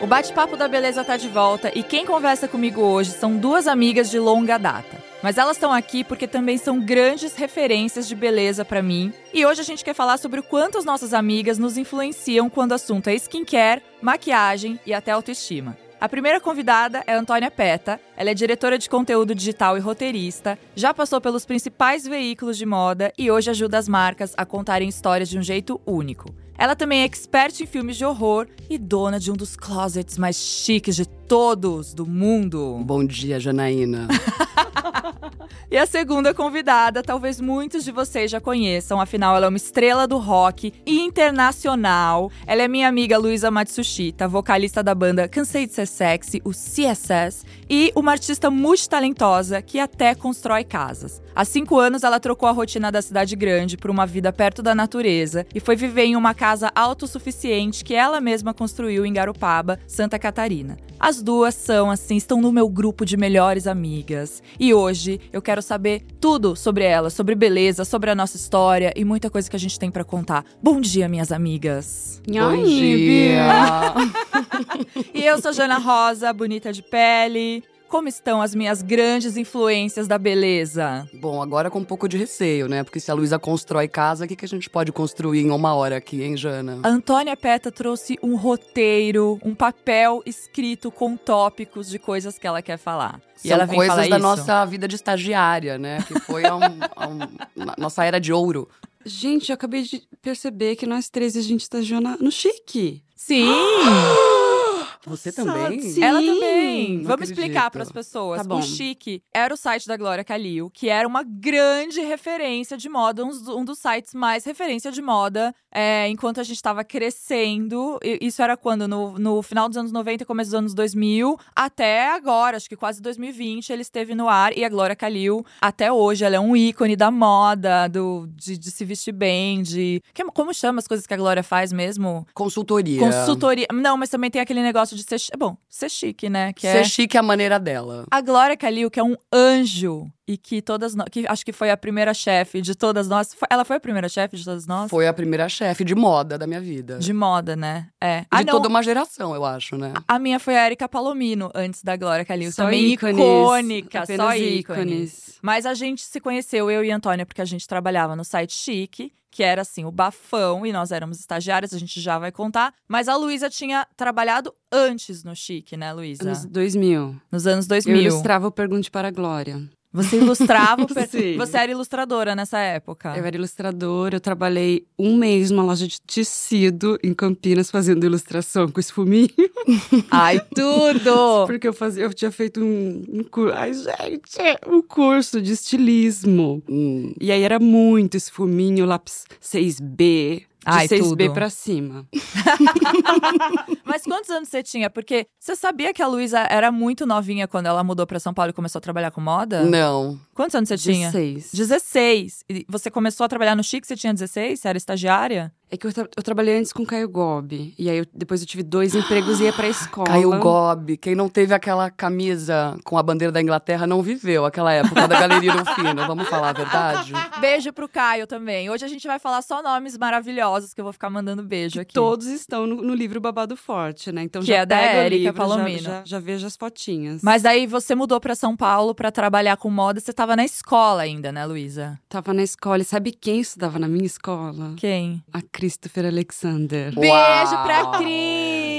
O bate-papo da beleza tá de volta e quem conversa comigo hoje são duas amigas de longa data. Mas elas estão aqui porque também são grandes referências de beleza para mim. E hoje a gente quer falar sobre o quanto as nossas amigas nos influenciam quando o assunto é skincare, maquiagem e até autoestima. A primeira convidada é Antônia Peta. Ela é diretora de conteúdo digital e roteirista, já passou pelos principais veículos de moda e hoje ajuda as marcas a contarem histórias de um jeito único. Ela também é expert em filmes de horror e dona de um dos closets mais chiques de todos do mundo. Bom dia, Janaína. e a segunda convidada, talvez muitos de vocês já conheçam, afinal ela é uma estrela do rock internacional. Ela é minha amiga Luísa Matsushita, vocalista da banda Cansei de Ser Sexy, o CSS, e uma artista multitalentosa que até constrói casas. Há cinco anos ela trocou a rotina da cidade grande por uma vida perto da natureza e foi viver em uma casa autossuficiente que ela mesma construiu em Garupaba, Santa Catarina. As duas são, assim, estão no meu grupo de melhores amigas. E hoje eu quero saber tudo sobre elas, sobre beleza, sobre a nossa história e muita coisa que a gente tem para contar. Bom dia, minhas amigas. Bom dia. e eu sou Jana Rosa, bonita de pele. Como estão as minhas grandes influências da beleza? Bom, agora com um pouco de receio, né? Porque se a Luísa constrói casa, o que, que a gente pode construir em uma hora aqui, hein, Jana? A Antônia Peta trouxe um roteiro, um papel escrito com tópicos de coisas que ela quer falar. E São ela coisas da isso. nossa vida de estagiária, né? Que foi a, um, a um, nossa era de ouro. Gente, eu acabei de perceber que nós três a gente estagiou no Chique. Sim! Você também? Sim. Ela também. Não Vamos acredito. explicar para as pessoas. Tá o Chique era o site da Glória Calil, que era uma grande referência de moda, um, dos sites mais referência de moda é, enquanto a gente estava crescendo. Isso era quando? No, no final dos anos 90 e começo dos anos 2000, até agora, acho que quase 2020, ele esteve no ar. E a Glória Calil, até hoje, ela é um ícone da moda, do, de, de se vestir bem, de. Como chama as coisas que a Glória faz mesmo? Consultoria. Consultoria. Não, mas também tem aquele negócio de ser. Bom, ser chique, né? Que ser é... chique é a maneira dela. A Glória Calil, que é um anjo e que todas nós, que acho que foi a primeira chefe de todas nós. Ela foi a primeira chefe de todas nós? Foi a primeira chefe de moda da minha vida. De moda, né? É. De ah, toda uma geração, eu acho, né? A minha foi a Erika Palomino, antes da Glória Calil. Só também ícones, icônica, só ícones. ícones. Mas a gente se conheceu, eu e a Antônia, porque a gente trabalhava no site Chique, que era assim, o bafão, e nós éramos estagiárias, a gente já vai contar. Mas a Luísa tinha trabalhado antes no Chique, né, Luísa? Anos 2000. Nos anos 2000. Eu ilustrava o Pergunte para a Glória. Você ilustrava, você era ilustradora nessa época? Eu era ilustradora, eu trabalhei um mês numa loja de tecido em Campinas fazendo ilustração com esfuminho. Ai, tudo! Porque eu fazia, eu tinha feito um, um curso, ai gente, um curso de estilismo. Hum. E aí era muito esfuminho, lápis 6B, de Ai, 6B tudo. pra cima. Mas quantos anos você tinha? Porque você sabia que a Luísa era muito novinha quando ela mudou pra São Paulo e começou a trabalhar com moda? Não. Quantos anos você 16. tinha? 16. 16. E você começou a trabalhar no Chique, você tinha 16? Você era estagiária? É que eu, tra eu, trabalhei antes com Caio Gobi. E aí eu, depois eu tive dois empregos e ia pra escola. Caio Gobi. Quem não teve aquela camisa com a bandeira da Inglaterra não viveu aquela época da Galeria do Fino. Vamos falar a verdade? Beijo pro Caio também. Hoje a gente vai falar só nomes maravilhosos que eu vou ficar mandando beijo aqui. Todos estão no, no livro Babado Forte, né? Então que já é da Érica Palomino. Já, já, já, vejo as fotinhas. Mas aí você mudou pra São Paulo pra trabalhar com moda. Você tava na escola ainda, né, Luísa? Tava na escola. E sabe quem estudava na minha escola? Quem? A Christopher Alexander. Alexander. Beijo Uau. pra Cris!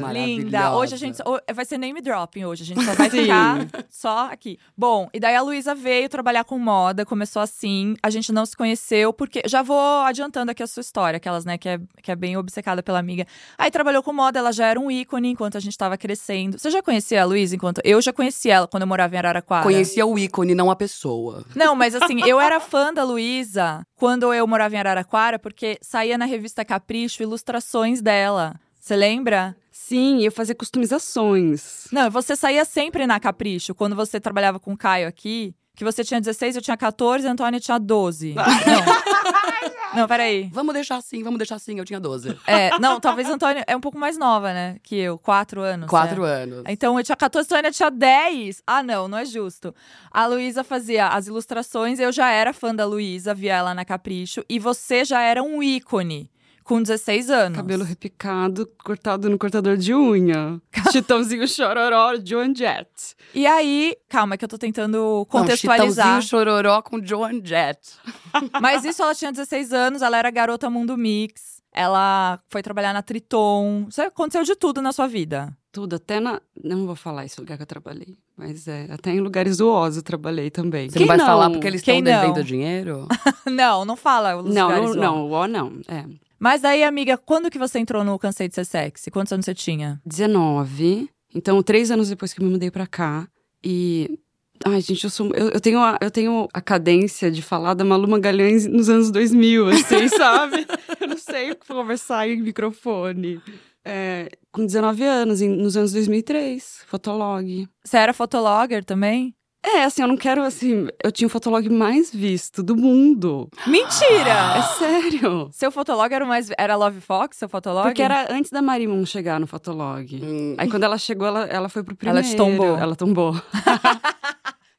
Maravilhosa. Linda. Hoje a gente. Vai ser name dropping hoje. A gente só vai ficar só aqui. Bom, e daí a Luísa veio trabalhar com moda, começou assim. A gente não se conheceu, porque. Já vou adiantando aqui a sua história, aquelas, né, que é, que é bem obcecada pela amiga. Aí trabalhou com moda, ela já era um ícone enquanto a gente tava crescendo. Você já conhecia a Luísa enquanto. Eu já conhecia ela quando eu morava em Araraquara. Conhecia o ícone, não a pessoa. Não, mas assim, eu era fã da Luísa quando eu morava em Araraquara, porque saía na revista Capricho ilustrações dela. Você lembra? Sim, eu fazia customizações. Não, você saía sempre na Capricho, quando você trabalhava com o Caio aqui, que você tinha 16, eu tinha 14, a Antônia tinha 12. não. não, peraí. Vamos deixar assim, vamos deixar assim, eu tinha 12. É, não, talvez a Antônia é um pouco mais nova, né, que eu, 4 anos. 4 é. anos. Então eu tinha 14, a Antônia tinha 10. Ah, não, não é justo. A Luísa fazia as ilustrações, eu já era fã da Luísa, via ela na Capricho, e você já era um ícone com 16 anos. Cabelo repicado, cortado no cortador de unha. Chitãozinho chororó, Joan Jett. E aí, calma, que eu tô tentando contextualizar. Não, Chitãozinho chororó com Joan Jett. Mas isso, ela tinha 16 anos, ela era garota mundo mix. Ela foi trabalhar na Triton. Isso aconteceu de tudo na sua vida. Tudo, até na. Não vou falar esse lugar que eu trabalhei. Mas é, até em lugares do Oz eu trabalhei também. Você Quem não vai não? falar porque eles estão devendo dinheiro? não, não fala os não, lugares não, não, o O não. É. Mas aí, amiga, quando que você entrou no Cansei de Ser Sexy? Quantos anos você tinha? 19. Então, três anos depois que eu me mudei pra cá. E Ai, gente, eu sou. Eu, eu, tenho a, eu tenho a cadência de falar da Malu Magalhães nos anos 2000, assim, sabe? eu não sei conversar em microfone. É, com 19 anos, em, nos anos 2003, Fotolog. Você era fotologger também? É, assim, eu não quero, assim. Eu tinha o fotolog mais visto do mundo. Mentira! É sério. Seu fotolog era o mais. Era Love Fox, seu fotolog? Porque era antes da Marimon chegar no fotolog. Hum. Aí quando ela chegou, ela, ela foi pro primeiro. Ela te tombou. Ela tombou.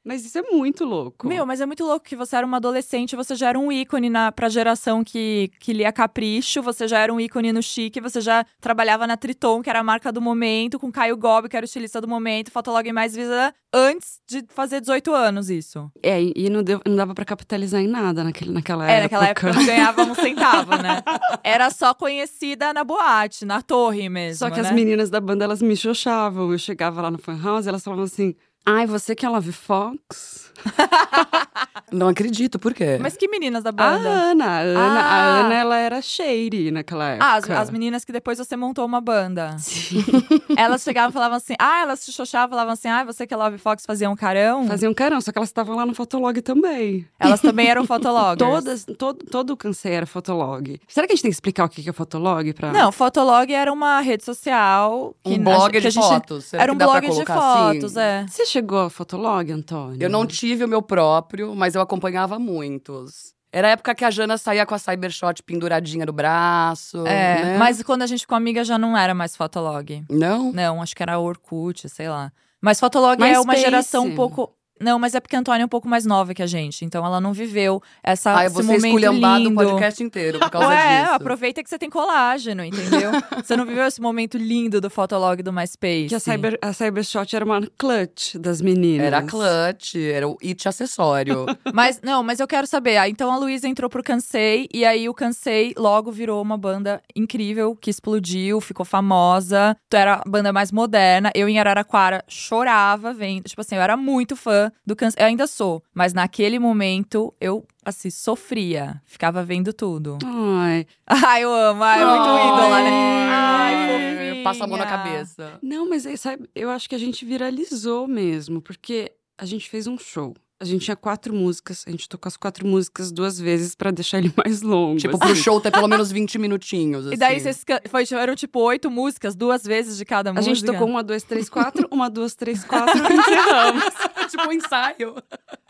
Mas isso é muito louco. Meu, mas é muito louco que você era uma adolescente, você já era um ícone na, pra geração que, que lia Capricho, você já era um ícone no Chique, você já trabalhava na Triton, que era a marca do momento, com Caio Gobi, que era o estilista do momento, Fotolog mais visa antes de fazer 18 anos isso. É, e não, deu, não dava para capitalizar em nada naquele, naquela época. É, naquela época não ganhava um centavo, né? Era só conhecida na boate, na torre mesmo. Só que né? as meninas da banda, elas me xoxavam. Eu chegava lá no fan house e elas falavam assim: Ai, você que é Love Fox? Não acredito, por quê? Mas que meninas da banda? A Ana. A Ana, ah. a Ana ela era shady naquela época. Ah, as, as, meninas que depois você montou uma banda. Sim. elas chegavam e falavam assim, ah, elas se xoxavam, falavam assim, ah, você que é Love Fox fazia um carão? Fazia um carão, só que elas estavam lá no Fotolog também. Elas também eram fotologgers? Todas, todo, todo o câncer era Fotolog. Será que a gente tem que explicar o que é Fotolog? Pra... Não, Fotolog era uma rede social. Que um blog a, de gente, fotos. Era um blog de fotos, assim? é. Você chegou a Fotolog, Antônio? Eu não tive o meu próprio, mas eu acompanhava muitos. Era a época que a Jana saía com a Cybershot penduradinha no braço. É, né? mas quando a gente ficou amiga já não era mais Fotolog. Não? Não, acho que era Orkut, sei lá. Mas Fotolog é uma geração um pouco. Não, mas é porque a Antônia é um pouco mais nova que a gente. Então ela não viveu essa, Ai, esse momento lindo. o podcast inteiro por causa Ué, disso. aproveita que você tem colágeno, entendeu? você não viveu esse momento lindo do Fotolog do MySpace. Que a, cyber, a Cybershot era uma clutch das meninas. Era clutch, era o it acessório. mas, não, mas eu quero saber. Ah, então a Luísa entrou pro Cansei. E aí o Cansei logo virou uma banda incrível, que explodiu, ficou famosa. Era a banda mais moderna. Eu em Araraquara chorava vendo. Tipo assim, eu era muito fã do Cansei. Eu ainda sou. Mas naquele momento, eu assim, sofria. Ficava vendo tudo. Ai. Ai, eu amo. Ai, muito ídola, né? Ai, fofinha. Passa a mão na cabeça. Não, mas sabe, eu acho que a gente viralizou mesmo, porque a gente fez um show. A gente tinha quatro músicas, a gente tocou as quatro músicas duas vezes para deixar ele mais longo. Tipo, assim. pro show ter pelo menos 20 minutinhos. Assim. E daí assim. vocês foi, eram tipo oito músicas, duas vezes de cada a música. A gente tocou uma, duas, três, quatro, uma, duas, três, quatro e encerramos. tipo um ensaio.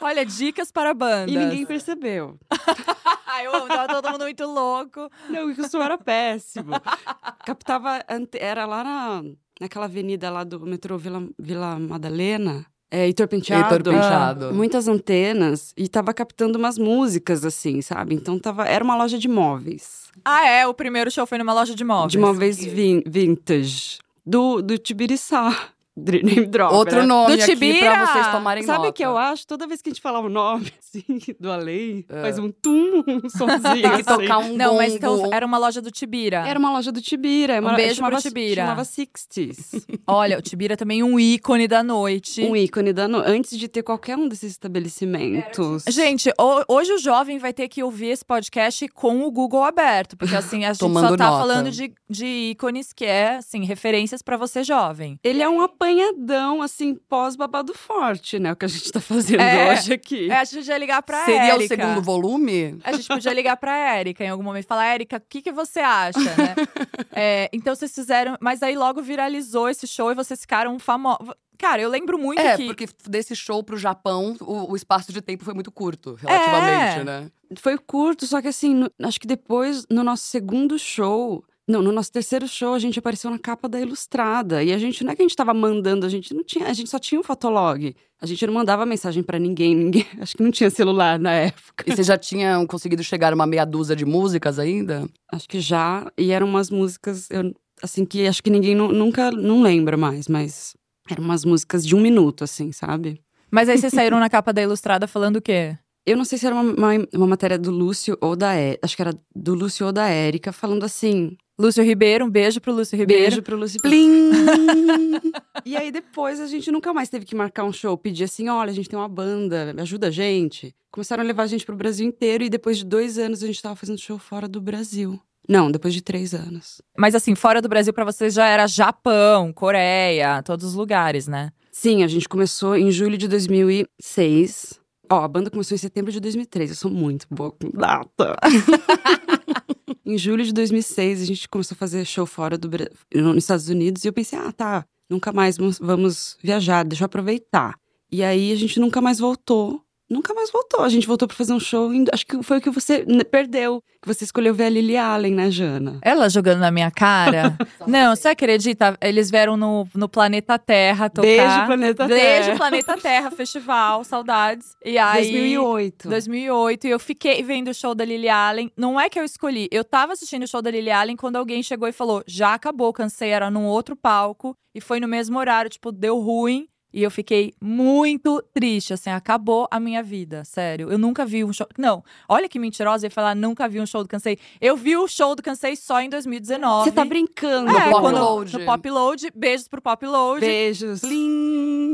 Olha, dicas para bandas. E ninguém percebeu. Ai, eu tava todo mundo muito louco. Não, o som era péssimo. Captava, era lá na, naquela avenida lá do metrô Vila, Vila Madalena. É, Heitor Penteado. Heitor Penteado. Ah, muitas antenas. E tava captando umas músicas, assim, sabe? Então tava, era uma loja de móveis. Ah, é? O primeiro show foi numa loja de móveis. De móveis vin vintage. Do, do Tibiriçá. Name drop, Outro né? nome do aqui Tibira. pra vocês tomarem Sabe nota. o que eu acho? Toda vez que a gente fala o nome, assim, do além, é. faz um tum, um somzinho. Tem que assim. tocar um Não, mas então era uma loja do Tibira. Era uma loja do Tibira. Um beijo chamava, pro Tibira. Chamava Sixties. Olha, o Tibira também é um ícone da noite. um ícone da noite. Antes de ter qualquer um desses estabelecimentos. Gente, ho- hoje o jovem vai ter que ouvir esse podcast com o Google aberto. Porque assim, a gente Tomando só tá nota. falando de, de ícones que é, assim, referências pra você jovem. Ele é um apanhadão, assim, pós-babado forte, né? O que a gente tá fazendo É. hoje aqui. É, a gente podia ligar pra Seria Érica. o segundo volume? A gente podia ligar pra Érica em algum momento e falar, Érica, o que, que você acha, né? É, então vocês fizeram. Mas aí logo viralizou esse show e vocês ficaram famosos. Cara, eu lembro muito É, que. porque desse show pro Japão, o, o espaço de tempo foi muito curto, relativamente, É. né? Foi curto, só que assim, no- acho que depois, no nosso segundo show, Não, no nosso terceiro show a gente apareceu na capa da Ilustrada. E a gente não é que a gente tava mandando, a gente não tinha, a gente só tinha um fotolog. A gente não mandava mensagem para ninguém, ninguém. Acho que não tinha celular na época. E vocês já tinham conseguido chegar a uma meia dúzia de músicas ainda? Acho que já. E eram umas músicas, eu, assim, que acho que ninguém nu- nunca não lembra mais, mas eram umas músicas de um minuto, assim, sabe? Mas aí vocês saíram na capa da Ilustrada falando o quê? Eu não sei se era uma, uma, uma matéria do Lúcio ou da Érica. Acho que era do Lúcio ou da Érica, falando assim: Lúcio Ribeiro, um beijo pro Lúcio Ribeiro. Beijo pro Lúcio Plim! e aí depois a gente nunca mais teve que marcar um show, pedir assim: olha, a gente tem uma banda, ajuda a gente. Começaram a levar a gente pro Brasil inteiro e depois de dois anos a gente tava fazendo show fora do Brasil. Não, depois de três anos. Mas assim, fora do Brasil pra vocês já era Japão, Coreia, todos os lugares, né? Sim, a gente começou em julho de 2006. Ó, a banda começou em setembro de 2003. Eu sou muito boa com data. em julho de 2006, a gente começou a fazer show fora do nos Estados Unidos. E eu pensei, ah, tá, nunca mais vamos viajar, deixa eu aproveitar. E aí a gente nunca mais voltou. Nunca mais voltou. A gente voltou pra fazer um show. acho que foi o que você perdeu. Que você escolheu ver a Lily Allen, né, Jana? Ela jogando na minha cara. Não, você acredita? Eles vieram no, no Planeta Terra tocar. Beijo, Planeta Beijo, Terra. Planeta Terra, festival, saudades. E aí. 2008. 2008, e eu fiquei vendo o show da Lily Allen. Não é que eu escolhi, eu tava assistindo o show da Lily Allen quando alguém chegou e falou: já acabou, cansei, era num outro palco. E foi no mesmo horário, tipo, deu ruim. E eu fiquei muito triste, assim, acabou a minha vida, sério. Eu nunca vi um show. Não, olha que mentirosa eu ia falar, nunca vi um show do Cansei. Eu vi o show do Cansei só em 2019. Você tá brincando. É, Pop quando- Load. No Pop Load. Beijos pro Pop Load. Beijos.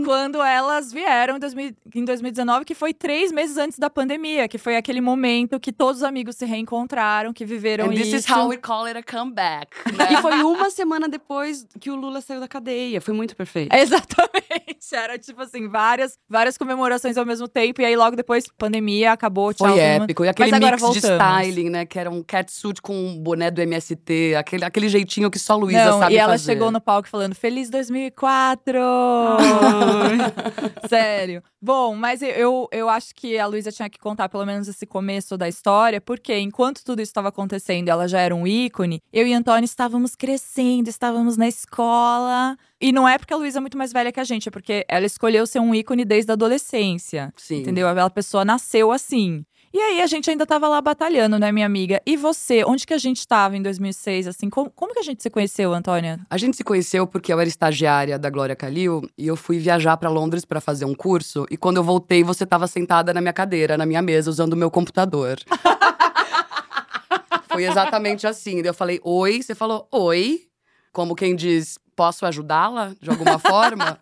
Quando elas vieram em, 2000 em 2019, que foi três meses antes da pandemia, que foi aquele momento que todos os amigos se reencontraram, que viveram And this isso. is how we call it a comeback. né? E foi uma semana depois que o Lula saiu da cadeia. Foi muito perfeito. Exatamente. Era tipo assim, várias, várias comemorações ao mesmo tempo. E aí, logo depois, pandemia, acabou, tchau. Foi épico. E aquele Mas mix de voltamos. styling, né? Que era um catsuit com um boné do MST. Aquele, aquele jeitinho que só Luísa sabe e ela fazer. chegou no palco falando Feliz 2004! Sério. Bom, mas eu- eu, eu acho que a Luísa tinha que contar pelo menos esse começo da história, porque enquanto tudo isso estava acontecendo, ela já era um ícone, eu e Antônio estávamos crescendo, estávamos na escola. E não é porque a Luísa é muito mais velha que a gente, é porque ela escolheu ser um ícone desde a adolescência. Sim. Entendeu? A pessoa nasceu assim. E aí a gente ainda tava lá batalhando, né, minha amiga? E você, onde que a gente tava em 2006, assim? Como, como que a gente se conheceu, Antônia? A gente se conheceu porque eu era estagiária da Glória Calil e eu fui viajar pra Londres pra fazer um curso. E quando eu voltei, você tava sentada na minha cadeira, na minha mesa, usando o meu computador. Foi exatamente assim. Daí eu falei, oi. Você falou, oi. Como quem diz, posso ajudá-la de alguma forma?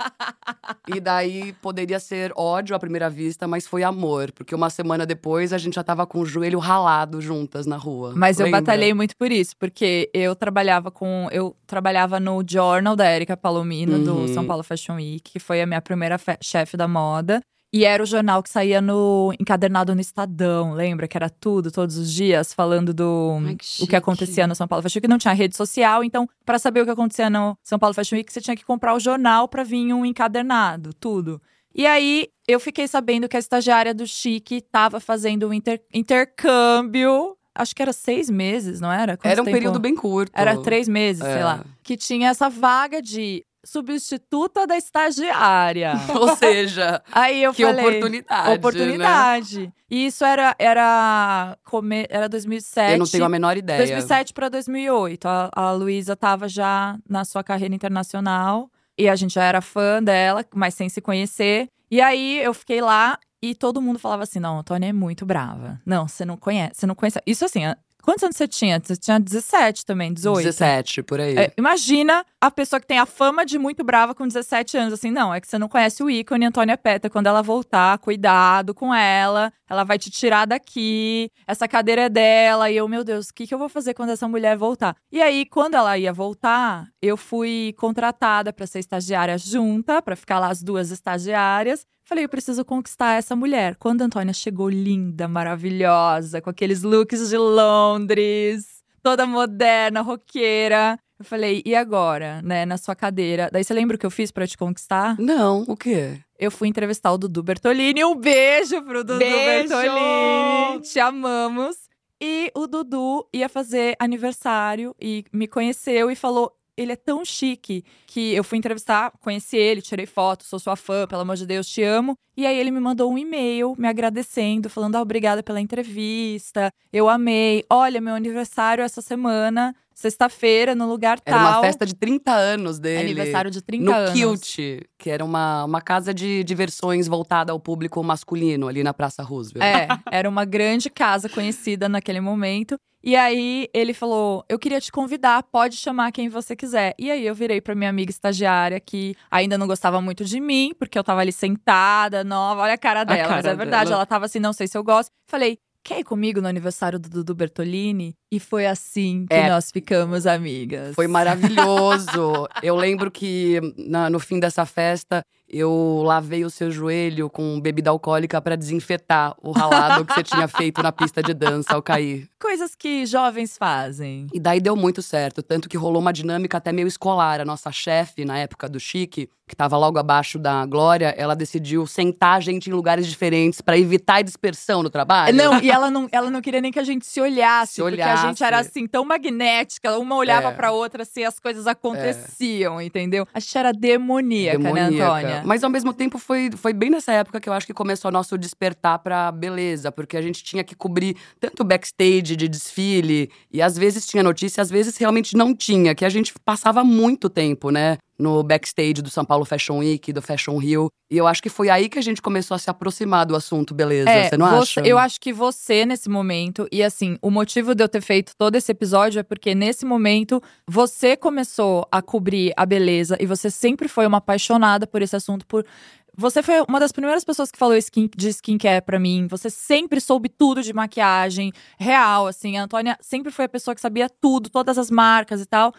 e daí poderia ser ódio à primeira vista, mas foi amor. Porque uma semana depois a gente já tava com o joelho ralado juntas na rua. Mas eu Lembra? batalhei muito por isso, porque eu trabalhava com. Eu trabalhava no Journal da Erika Palomino, Uhum. do São Paulo Fashion Week, que foi a minha primeira fe- chefe da moda. E era o jornal que saía no encadernado no Estadão, lembra? Que era tudo, todos os dias, falando do Ai, que o que acontecia no São Paulo Fashion Week. Não tinha rede social, então, para saber o que acontecia no São Paulo Fashion Week, você tinha que comprar o jornal pra vir um encadernado, tudo. E aí, eu fiquei sabendo que a estagiária do Chique tava fazendo um inter- intercâmbio. Acho que era seis meses, não era? Quanto Era um tempo? período bem curto. Era três meses, sei É. lá. Que tinha essa vaga de substituta da estagiária. Ou seja, Aí eu que falei. oportunidade. Né? Oportunidade. E isso era era come, era 2007. Eu não tenho a menor ideia. 2007 para 2008. A, a Luísa tava já na sua carreira internacional e a gente já era fã dela, mas sem se conhecer. E aí eu fiquei lá e todo mundo falava assim: "Não, a Tônia é muito brava. Não, você não conhece, você não conhece". Isso assim, quantos anos você tinha? Você tinha 17 também, 18. 17, por aí. É, imagina a pessoa que tem a fama de muito brava com 17 anos. Assim, não, é que você não conhece o ícone Antônia Peta. Quando ela voltar, cuidado com ela. Ela vai te tirar daqui. Essa cadeira é dela. E eu, meu Deus, o que, que eu vou fazer quando essa mulher voltar? E aí, quando ela ia voltar, eu fui contratada para ser estagiária junta, para ficar lá as duas estagiárias. Falei, eu preciso conquistar essa mulher. Quando a Antônia chegou linda, maravilhosa, com aqueles looks de Londres, toda moderna, roqueira. Eu falei, e agora, né, na sua cadeira? Daí você lembra o que eu fiz pra te conquistar? Não, o quê? Eu fui entrevistar o Dudu Bertolini. Um beijo pro Dudu Beijo! Bertolini. Te amamos. E o Dudu ia fazer aniversário e me conheceu e falou: ele é tão chique que eu fui entrevistar, conheci ele, tirei foto, sou sua fã, pelo amor de Deus, te amo. E aí ele me mandou um e-mail me agradecendo, falando: ah, obrigada pela entrevista, eu amei. Olha, meu aniversário essa semana, sexta-feira, no lugar Era tal. uma festa de 30 anos dele. Aniversário de 30 no anos. Kilt, que era uma, uma casa de diversões voltada ao público masculino, ali na Praça Roosevelt. É, era uma grande casa conhecida naquele momento. E aí ele falou: Eu queria te convidar, pode chamar quem você quiser. E aí eu virei pra minha amiga estagiária, que ainda não gostava muito de mim, porque eu tava ali sentada, nova, olha a cara dela. mas cara é verdade, dela. ela tava assim, não sei se eu gosto. Falei. Quer ir comigo no aniversário do Dudu Bertolini? E foi assim que É. nós ficamos amigas. Foi maravilhoso. eu lembro que na- no fim dessa festa, eu lavei o seu joelho com bebida alcoólica pra desinfetar o ralado que você tinha feito na pista de dança ao cair. Coisas que jovens fazem. E daí deu muito certo, tanto que rolou uma dinâmica até meio escolar. A nossa chefe, na época do Chique, que tava logo abaixo da Glória, ela decidiu sentar a gente em lugares diferentes pra evitar a dispersão no trabalho. Não, e ela não, ela não queria nem que a gente se olhasse, Se porque a gente olhasse. era assim, tão magnética, uma olhava É. pra outra, assim, as coisas aconteciam, entendeu? A gente era demoníaca, né, Demoníaca. Antônia? Mas ao mesmo tempo foi, foi bem nessa época que eu acho que começou o nosso despertar pra beleza, porque a gente tinha que cobrir tanto backstage de desfile, e às vezes tinha notícia, às vezes realmente não tinha, que a gente passava muito tempo, né? No backstage do São Paulo Fashion Week, do Fashion Rio. E eu acho que foi aí que a gente começou a se aproximar do assunto beleza, você não você- acha? Eu acho que você, nesse momento, e assim, o motivo de eu ter feito todo esse episódio é porque nesse momento você começou a cobrir a beleza e você sempre foi uma apaixonada por esse assunto, por. Você foi uma das primeiras pessoas que falou skin, de skincare pra mim. Você sempre soube tudo de maquiagem, real, assim. A Antônia sempre foi a pessoa que sabia tudo, todas as marcas e tal.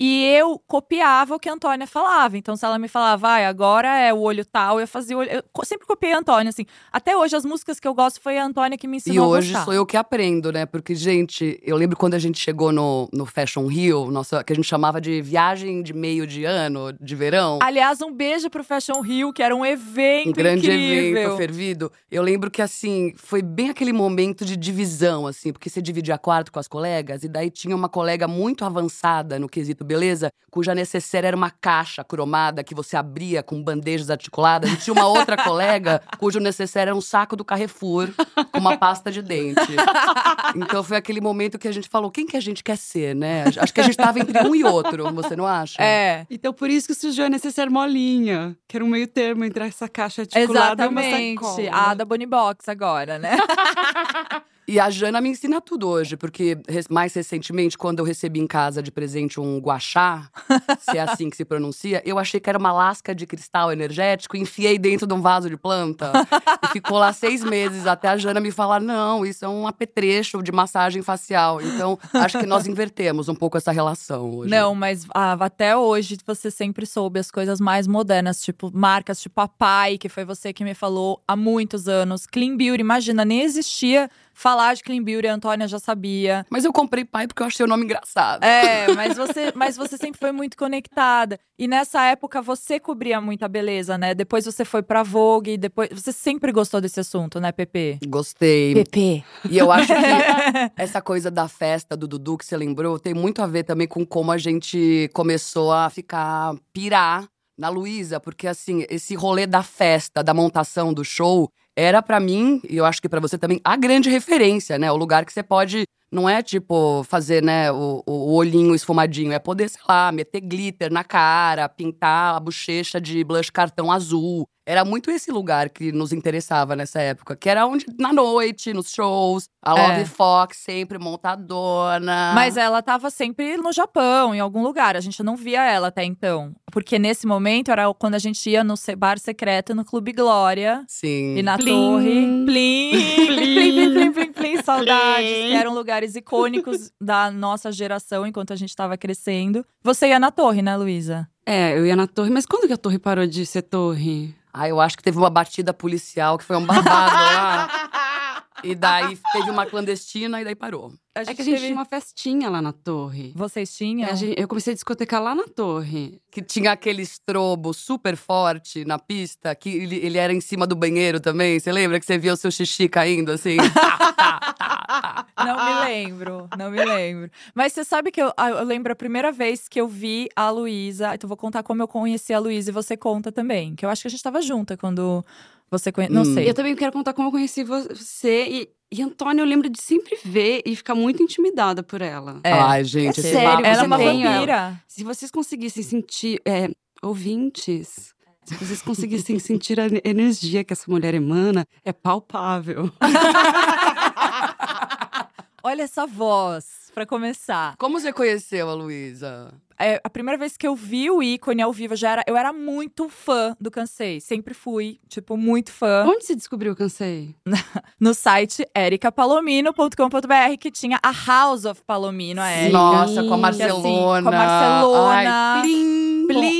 E eu copiava o que a Antônia falava. Então, se ela me falava, vai, agora é o olho tal, eu fazia o olho. Eu sempre copiei a Antônia, assim. Até hoje, as músicas que eu gosto foi a Antônia que me E ensinou hoje a gostar. sou eu que aprendo, né? Porque, gente, eu lembro quando a gente chegou no, no Fashion Rio, nossa, que a gente chamava de viagem de meio de ano, de verão. Aliás, um beijo pro Fashion Rio, que era um evento um grande incrível. evento fervido. Eu lembro que, assim, foi bem aquele momento de divisão, assim, porque você dividia quarto com as colegas, e daí tinha uma colega muito avançada no quesito beleza, cuja necessaire era uma caixa cromada que você abria com bandejas articuladas, e tinha uma outra colega cujo necessaire era um saco do Carrefour com uma pasta de dente. Então foi aquele momento que a gente falou: quem que a gente quer ser, né? Acho que a gente tava entre um e outro, você não acha? É. Então, por isso que surgiu a necessaire molinha, que era um meio termo entre essa caixa articulada e uma Exatamente. sacola. A da Bonnie Box agora, né? E a Jana me ensina tudo hoje, porque mais recentemente, quando eu recebi em casa de presente um guachá, se é assim que se pronuncia, eu achei que era uma lasca de cristal energético, enfiei dentro de um vaso de planta e ficou lá seis meses até a Jana me falar: não, isso é um apetrecho de massagem facial. Então, acho que nós invertemos um pouco essa relação hoje. Não, mas ah, até hoje você sempre soube as coisas mais modernas, tipo marcas tipo a Pai, que foi você que me falou há muitos anos. Clean Beauty, imagina, nem existia falar de Clean Beauty, a Antônia já sabia. Mas eu comprei pai porque eu achei o nome engraçado. É, mas você, mas você sempre foi muito conectada. E nessa época você cobria muita beleza, né? Depois você foi pra Vogue, depois você sempre gostou desse assunto, né, Pepe? Gostei. Pepe. E eu acho que essa coisa da festa do Dudu que você lembrou tem muito a ver também com como a gente começou a ficar pirar na Luísa, porque assim, esse rolê da festa, da montação do show, era pra mim, e eu acho que pra você também, a grande referência, né? O lugar que você pode não é tipo fazer, né, o, o olhinho esfumadinho, é poder, sei lá, meter glitter na cara, pintar a bochecha de blush cartão azul. Era muito esse lugar que nos interessava nessa época, que era onde, na noite, nos shows, a Love É. Fox sempre montadona. Mas ela tava sempre no Japão, em algum lugar. A gente não via ela até então. Porque nesse momento era quando a gente ia no bar secreto no Clube Glória. Sim. E na Plim. torre. Plim! Plim, plim, plim, plim, plim, saudades. Plim. Que eram lugares icônicos da nossa geração enquanto a gente tava crescendo. Você ia na torre, né, Luísa? É, eu ia na torre, mas quando que a torre parou de ser torre? Ah, eu acho que teve uma batida policial que foi um babado lá. E daí teve uma clandestina e daí parou. A É que a gente tinha uma festinha lá na torre. Vocês tinham? É, gente- eu comecei a discotecar lá na torre. Que tinha aquele estrobo super forte na pista, que ele, ele era em cima do banheiro também. Você lembra que você via o seu xixi caindo assim? Não me lembro, não me lembro. Mas você sabe que eu, ah, eu lembro a primeira vez que eu vi a Luísa. Então, vou contar como eu conheci a Luísa e você conta também. Que eu acho que a gente tava junta quando você conhece. Não Hum. sei. Eu também quero contar como eu conheci você. E, e Antônia, eu lembro de sempre ver e ficar muito intimidada por ela. É. Ai, gente, É sério, Ela é uma vampira. Se vocês conseguissem sentir, é, ouvintes, se vocês conseguissem sentir a energia que essa mulher emana, é palpável. Olha essa voz, pra começar. Como você conheceu a Luísa? É, a primeira vez que eu vi o ícone ao vivo, eu já era, eu era muito fã do Cansei. Sempre fui, tipo, muito fã. Onde você descobriu Cansei? No site ericapalomino.com.br, que tinha a House of Palomino, a Erika. Nossa, com a que assim, Marcelona. com a Marcelona. Ai,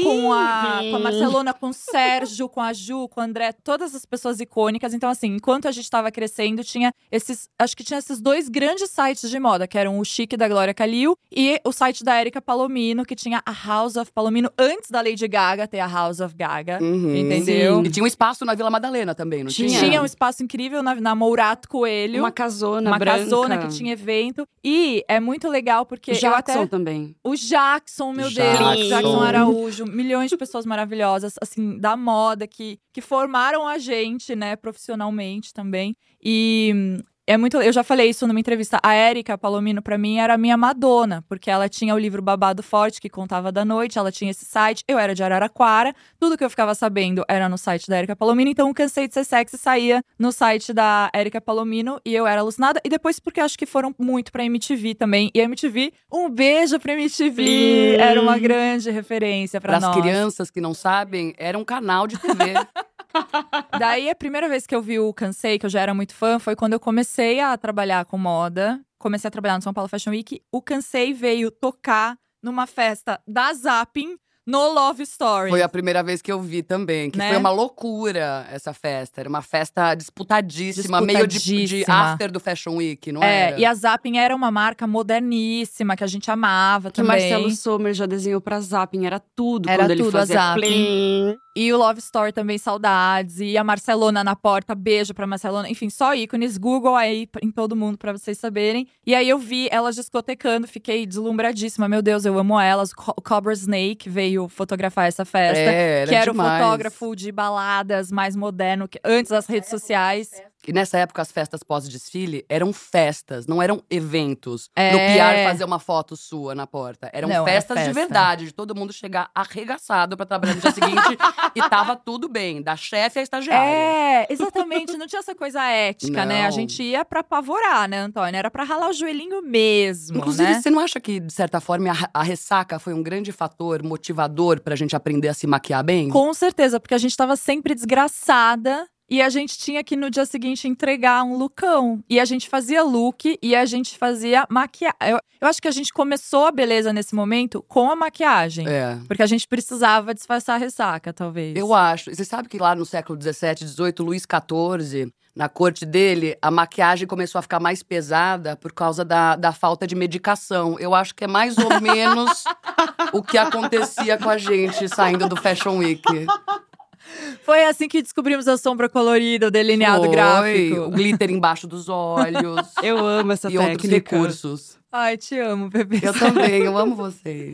Com, com a, com a Marcelona, com o Sérgio, com a Ju, com o André, todas as pessoas icônicas. Então, assim, enquanto a gente tava crescendo, tinha esses. Acho que tinha esses dois grandes sites de moda, que eram o Chique da Glória Calil e o site da Erika Palomino, que tinha a House of Palomino, antes da Lady Gaga ter a House of Gaga. Uhum. Entendeu? E tinha um espaço na Vila Madalena também, não tinha? Tinha um espaço incrível na, na Mourato Coelho. Uma casona uma branca. casona que tinha evento. E é muito legal porque eu Jackson até. também. O Jackson, meu Jackson. Deus, Jackson Araújo, milhões de pessoas maravilhosas, assim, da moda, que, que formaram a gente, né, profissionalmente também. E hum, é muito. Eu já falei isso numa entrevista. A Érica Palomino, pra mim, era a minha Madonna, porque ela tinha o livro Babado Forte, que contava da noite, ela tinha esse site. Eu era de Araraquara, tudo que eu ficava sabendo era no site da Érica Palomino, então o Cansei de Ser Sexy saía no site da Érica Palomino e eu era alucinada. E depois, porque acho que foram muito pra MTV também. E a MTV, um beijo pra MTV! Sim. Era uma grande referência pra Para as nós. crianças que não sabem, era um canal de TV. Daí, a primeira vez que eu vi o Cansei, que eu já era muito fã, foi quando eu comecei a trabalhar com moda. Comecei a trabalhar no São Paulo Fashion Week. O Cansei veio tocar numa festa da Zapping no Love Story. Foi a primeira vez que eu vi também, que Né? foi uma loucura essa festa. Era uma festa disputadíssima, meio de, de Disputadíssima. after do Fashion Week, não É, era? e a Zapping era uma marca moderníssima, que a gente amava Que também. Marcelo Sommer já desenhou pra Zapping, era tudo Era quando ele tudo a fazia Zapping. plim. E o Love Story também, saudades. E a Marcelona na porta, beijo pra Marcelona. Enfim, só ícones. Google aí em todo mundo pra vocês saberem. E aí eu vi elas discotecando, fiquei deslumbradíssima. Meu Deus, eu amo elas. Co- O Cobra Snake veio fotografar essa festa. É, era que era demais. o fotógrafo de baladas mais moderno, que, antes das redes sociais. E nessa época, as festas pós-desfile eram festas, não eram eventos. É. Pro PR fazer uma foto sua na porta. Eram Não, festas de festa. verdade, de todo mundo chegar arregaçado pra trabalhar no dia seguinte. e tava tudo bem, da chefe à estagiária. É, exatamente. Não tinha essa coisa ética, né? A Não. gente ia pra apavorar, né, Antônia? Era pra ralar o joelhinho mesmo, Inclusive, né? você não acha que, de certa forma, a, a ressaca foi um grande fator motivador pra gente aprender a se maquiar bem? Com certeza, porque a gente tava sempre desgraçada. E a gente tinha que no dia seguinte entregar um lookão. E a gente fazia look e a gente fazia maquiagem. Eu, eu acho que a gente começou a beleza nesse momento com a maquiagem. É. Porque a gente precisava disfarçar a ressaca, talvez. Eu acho. Você sabe que lá no século XVII, XVIII, Luís XIV, na corte dele, a maquiagem começou a ficar mais pesada por causa da, da falta de medicação. Eu acho que é mais ou menos o que acontecia com a gente saindo do Fashion Week. Foi assim que descobrimos a sombra colorida, o delineado Foi, gráfico. O glitter embaixo dos olhos. Eu amo essa e outros técnica. recursos. Ai, te amo, bebê. Eu também, eu amo vocês.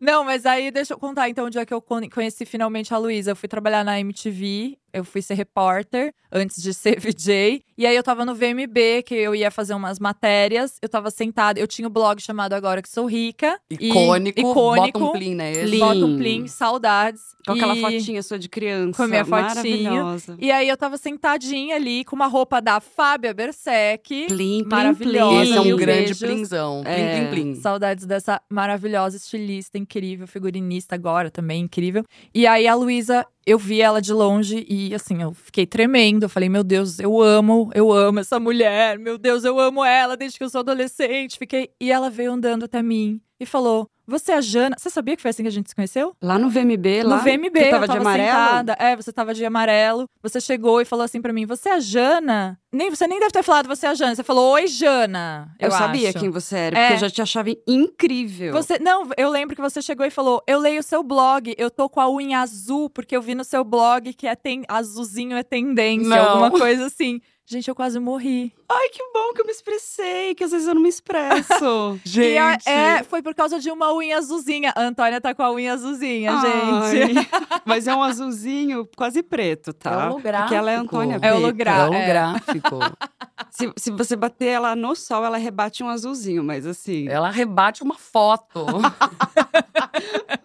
Não, mas aí deixa eu contar então o dia que eu con- conheci finalmente a Luísa. Eu fui trabalhar na MTV, eu fui ser repórter antes de ser VJ. E aí eu tava no VMB, que eu ia fazer umas matérias. Eu tava sentada, eu tinha o blog chamado Agora Que Sou Rica. E- Icônico, icônico. bota um plim, né? Esse. Plim. Bota um plim, saudades. Com aquela E- fotinha sua de criança. Com a minha. Maravilhosa. E aí eu tava sentadinha ali com uma roupa da Fábia Berserk. Plim, plim, Maravilhosa, Esse é um grande beijos. plinzão. Plim, É. plim, plim. Saudades dessa maravilhosa estilista, incrível, figurinista agora também, incrível. E aí a Luísa, eu vi ela de longe e assim, eu fiquei tremendo. Eu falei, meu Deus, eu amo, eu amo essa mulher. Meu Deus, eu amo ela desde que eu sou adolescente. Fiquei. E ela veio andando até mim e falou: Você é a Jana? Você sabia que foi assim que a gente se conheceu? Lá no VMB, lá. No VMB, Você tava eu de tava amarelo? sentada. É, você tava de amarelo. Você chegou e falou assim pra mim: Você é a Jana? Nem, você nem deve ter falado você é a Jana. Você falou: Oi, Jana. Eu, sabia acho. quem você era, É. porque eu já te achava incrível. Você, não, eu lembro que você chegou e falou: Eu leio o seu blog, eu tô com a unha azul, porque eu vi no seu blog que é ten, azulzinho é tendência, Não. alguma coisa assim. Gente, eu quase morri. Ai, que bom que eu me expressei, que às vezes eu não me expresso. Gente, E a- é, foi por causa de uma unha azulzinha. A Antônia tá com a unha azulzinha, Ai, gente. Mas é um azulzinho quase preto, tá? É holográfico. Porque ela é Antônia É é é. holográfico. Se, se você bater ela no sol, ela rebate um azulzinho, mas assim. Ela rebate uma foto.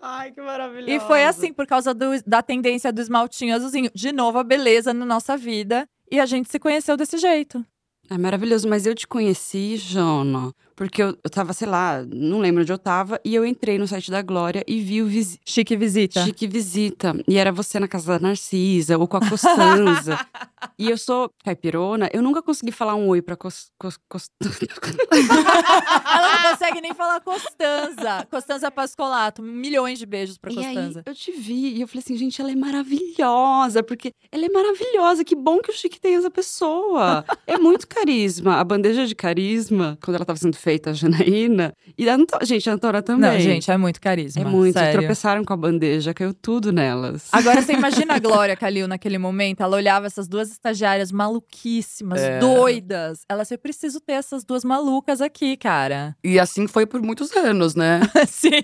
Ai, que maravilhoso. E foi assim, por causa do- da tendência do esmaltinho azulzinho. De novo, a beleza na nossa vida. E a gente se conheceu desse jeito. É maravilhoso, mas eu te conheci, Jona, porque eu, eu tava, sei lá, não lembro onde eu tava, e eu entrei no site da Glória e vi o visi Chique visita. Chique Visita. E era você na casa da Narcisa, ou com a Costanza. e eu sou caipirona, eu nunca consegui falar um oi pra Cos, Cos- Costanza. Ela não consegue nem falar Costanza. Costanza Pascolato. Milhões de beijos pra E aí, Costanza. eu te vi e eu falei assim, gente, ela é maravilhosa, porque ela é maravilhosa. Que bom que o Chique tem essa pessoa. é muito carisma. A bandeja de carisma, quando ela tava sendo feita, a Janaína. E a Anto... gente, a Antora também. Não, gente, é muito carisma. É muito. Sério. Tropeçaram com a bandeja, caiu tudo nelas. Agora você imagina a Glória Calil naquele momento. Ela olhava essas duas estagiárias maluquíssimas, É. doidas. Ela assim, eu preciso ter essas duas malucas aqui, cara. E assim foi por muitos anos, né? Sim.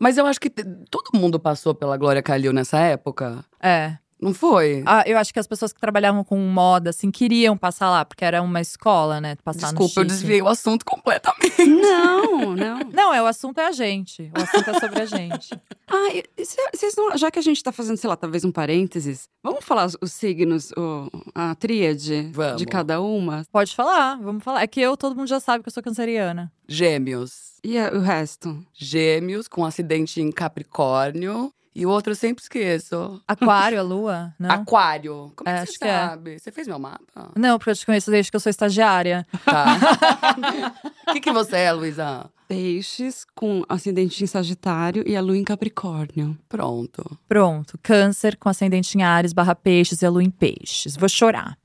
Mas eu acho que todo mundo passou pela Glória Calil nessa época. É. Não foi? Ah, eu acho que as pessoas que trabalhavam com moda, assim, queriam passar lá, porque era uma escola, né? Passar no Desculpa, eu desviei o assunto completamente. Não, não. Não, é o assunto é a gente. O assunto é sobre a gente. Ah, e- e cê- vocês não, já que a gente tá fazendo, sei lá, talvez um parênteses, vamos falar os, os signos, o- a tríade Vamos. de cada uma? Pode falar, vamos falar. É que eu, todo mundo já sabe que eu sou canceriana. Gêmeos. E o resto? Gêmeos com acidente em Capricórnio. E o outro eu sempre esqueço. Aquário, a lua? Não? Aquário. Como É, que você que é. sabe? Você fez meu mapa? Não, porque eu te conheço desde que eu sou estagiária. Tá. O que, que você é, Luísa? Peixes com ascendente em Sagitário e a lua em Capricórnio. Pronto. Pronto. Câncer com ascendente em Ares, barra peixes e a lua em peixes. Vou chorar.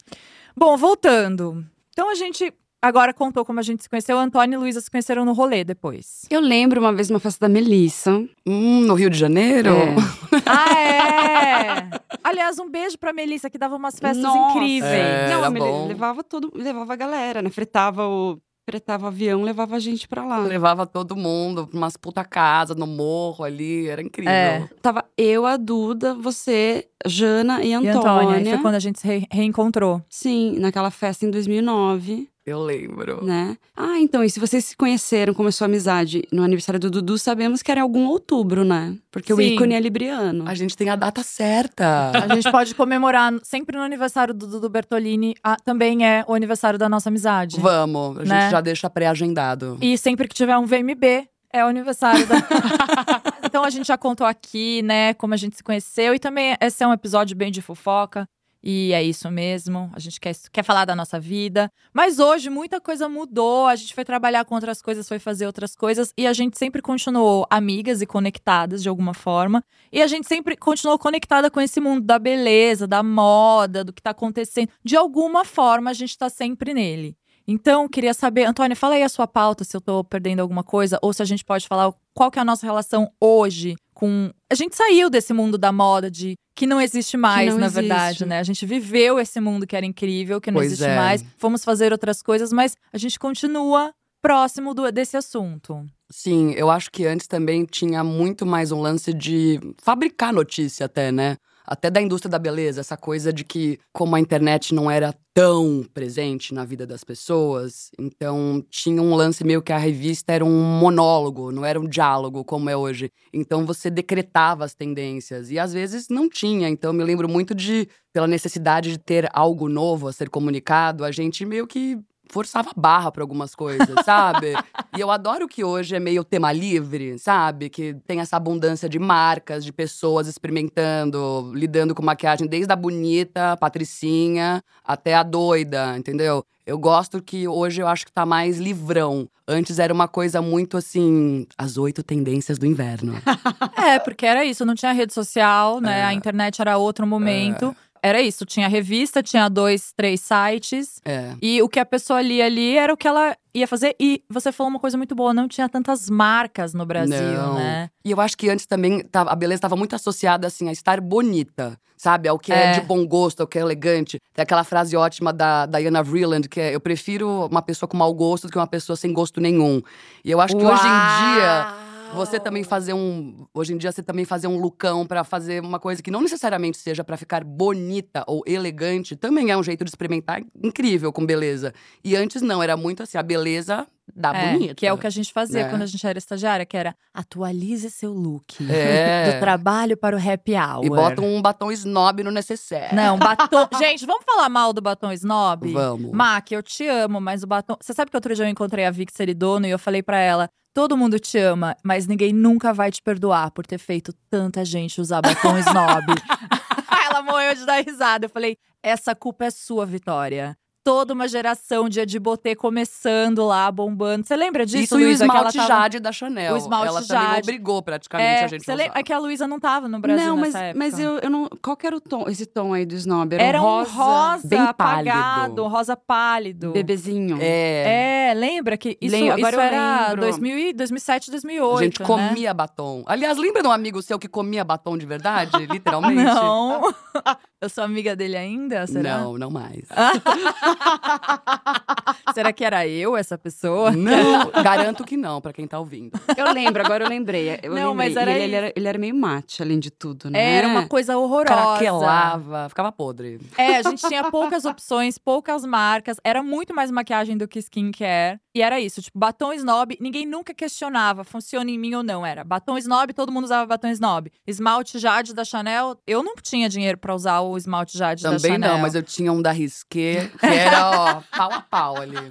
Bom, voltando. Então a gente agora contou como a gente se conheceu. Antônio e Luísa se conheceram no rolê depois. Eu lembro uma vez uma festa da Melissa. Hum, no Rio de Janeiro? É. Ah, é! Aliás, um beijo pra Melissa, que dava umas festas Nossa. incríveis. É, Não, a Melissa bom. levava todo, levava a galera, né? Fretava o fretava avião, levava a gente pra lá. Levava todo mundo pra umas puta casa no morro ali. Era incrível. É. Tava eu, a Duda, você, Jana e E Antônia. Antônia, aí foi quando a gente se re- reencontrou. Sim, naquela festa em 2009, Eu lembro. né? Ah, então, e se vocês se conheceram, começou a amizade no aniversário do Dudu, sabemos que era em algum outubro, né? Porque o Sim. ícone é libriano. A gente tem a data certa. A gente pode comemorar sempre no aniversário do Dudu Bertolini. ah, também é o aniversário da nossa amizade. Vamos, a gente Né? já deixa pré-agendado. E sempre que tiver um VMB, é o aniversário da. então a gente já contou aqui, né, como a gente se conheceu. E também esse é um episódio bem de fofoca. E é isso mesmo. A gente quer, quer falar da nossa vida. Mas hoje muita coisa mudou. A gente foi trabalhar com outras coisas, foi fazer outras coisas. E a gente sempre continuou amigas e conectadas de alguma forma. E a gente sempre continuou conectada com esse mundo da beleza, da moda, do que tá acontecendo. De alguma forma, a gente tá sempre nele. Então, queria saber, Antônia, fala aí a sua pauta, se eu tô perdendo alguma coisa, ou se a gente pode falar qual que é a nossa relação hoje com. A gente saiu desse mundo da moda de que não existe mais, não na existe. verdade, né? A gente viveu esse mundo que era incrível, que não Pois existe é. mais. Fomos fazer outras coisas, mas a gente continua próximo do- desse assunto. Sim, eu acho que antes também tinha muito mais um lance de fabricar notícia até, né? Até da indústria da beleza, essa coisa de que, como a internet não era tão presente na vida das pessoas, então tinha um lance meio que a revista era um monólogo, não era um diálogo como é hoje. Então você decretava as tendências e às vezes não tinha. Então me lembro muito de, pela necessidade de ter algo novo a ser comunicado, a gente meio que forçava a barra pra algumas coisas, sabe? e eu adoro que hoje é meio tema livre, sabe? Que tem essa abundância de marcas, de pessoas experimentando, lidando com maquiagem desde a bonita, patricinha, até a doida, entendeu? Eu gosto que hoje eu acho que tá mais livrão. Antes era uma coisa muito assim, as oito tendências do inverno. É, porque era isso, não tinha rede social, né? É. A internet era outro momento. Era isso. Tinha revista, tinha dois, três sites. É. E o que a pessoa lia ali era o que ela ia fazer. E você falou uma coisa muito boa: não tinha tantas marcas no Brasil, Não. né? E eu acho que antes também a beleza estava muito associada assim a estar bonita, sabe? Ao que é. É. de bom gosto, ao que é elegante. Tem aquela frase ótima da Diana Vreeland que é: eu prefiro uma pessoa com mau gosto do que uma pessoa sem gosto nenhum. E eu acho que hoje em dia você também fazer um. Hoje em dia, você também fazer um lookão pra fazer uma coisa que não necessariamente seja pra ficar bonita ou elegante, também é um jeito de experimentar incrível com beleza. E antes não, era muito assim, a beleza da É, bonita. que é o que a gente fazia né? quando a gente era estagiária, que era atualize seu look. É. Do trabalho para o happy hour. E bota um batom snob no necessaire. Não, batom. gente, vamos falar mal do batom snob? Vamos. Mac, eu te amo, mas o batom. Você sabe que outro dia eu encontrei a Vic Seridono e eu falei pra ela: todo mundo te ama, mas ninguém nunca vai te perdoar por ter feito tanta gente usar batom snob. ela morreu de dar risada. Eu falei: essa culpa é sua, Vitória. Toda uma geração de Adibotê começando lá, bombando. Você lembra disso, Isso e o ela esmalte tava- Jade da Chanel. O esmalte Ela também Jade. obrigou praticamente É, a gente você a lembra? É que a Luísa não tava no Brasil não, mas, nessa época. mas eu, eu não. Qual que era o tom, esse tom aí do snob? Era, Era um um rosa. rosa, bem apagado, pálido. rosa pálido. Bebezinho. É. É, lembra que isso, Lembro, agora isso eu era lembro. 2000, e- 2007, 2008, A gente né? comia batom. Aliás, lembra de um amigo seu que comia batom de verdade? Literalmente? Não. Eu sou amiga dele ainda, será? Não, não mais. Será que era eu essa pessoa? Não, garanto que não, pra quem tá ouvindo. Eu lembro, agora eu lembrei. Eu Não, lembrei. mas era ele, ele era, ele era meio mate, além de tudo, né? Era uma coisa horrorosa. Craquelava, ficava podre. É, a gente tinha poucas opções, poucas marcas. Era muito mais maquiagem do que skincare. E era isso, tipo, batom snob, ninguém nunca questionava, funciona em mim ou não. Era batom snob, todo mundo usava batom snob. Esmalte Jade da Chanel, eu não tinha dinheiro pra usar o esmalte Jade da Também Chanel. não, mas eu tinha um da Risqué, que era, ó, pau a pau ali.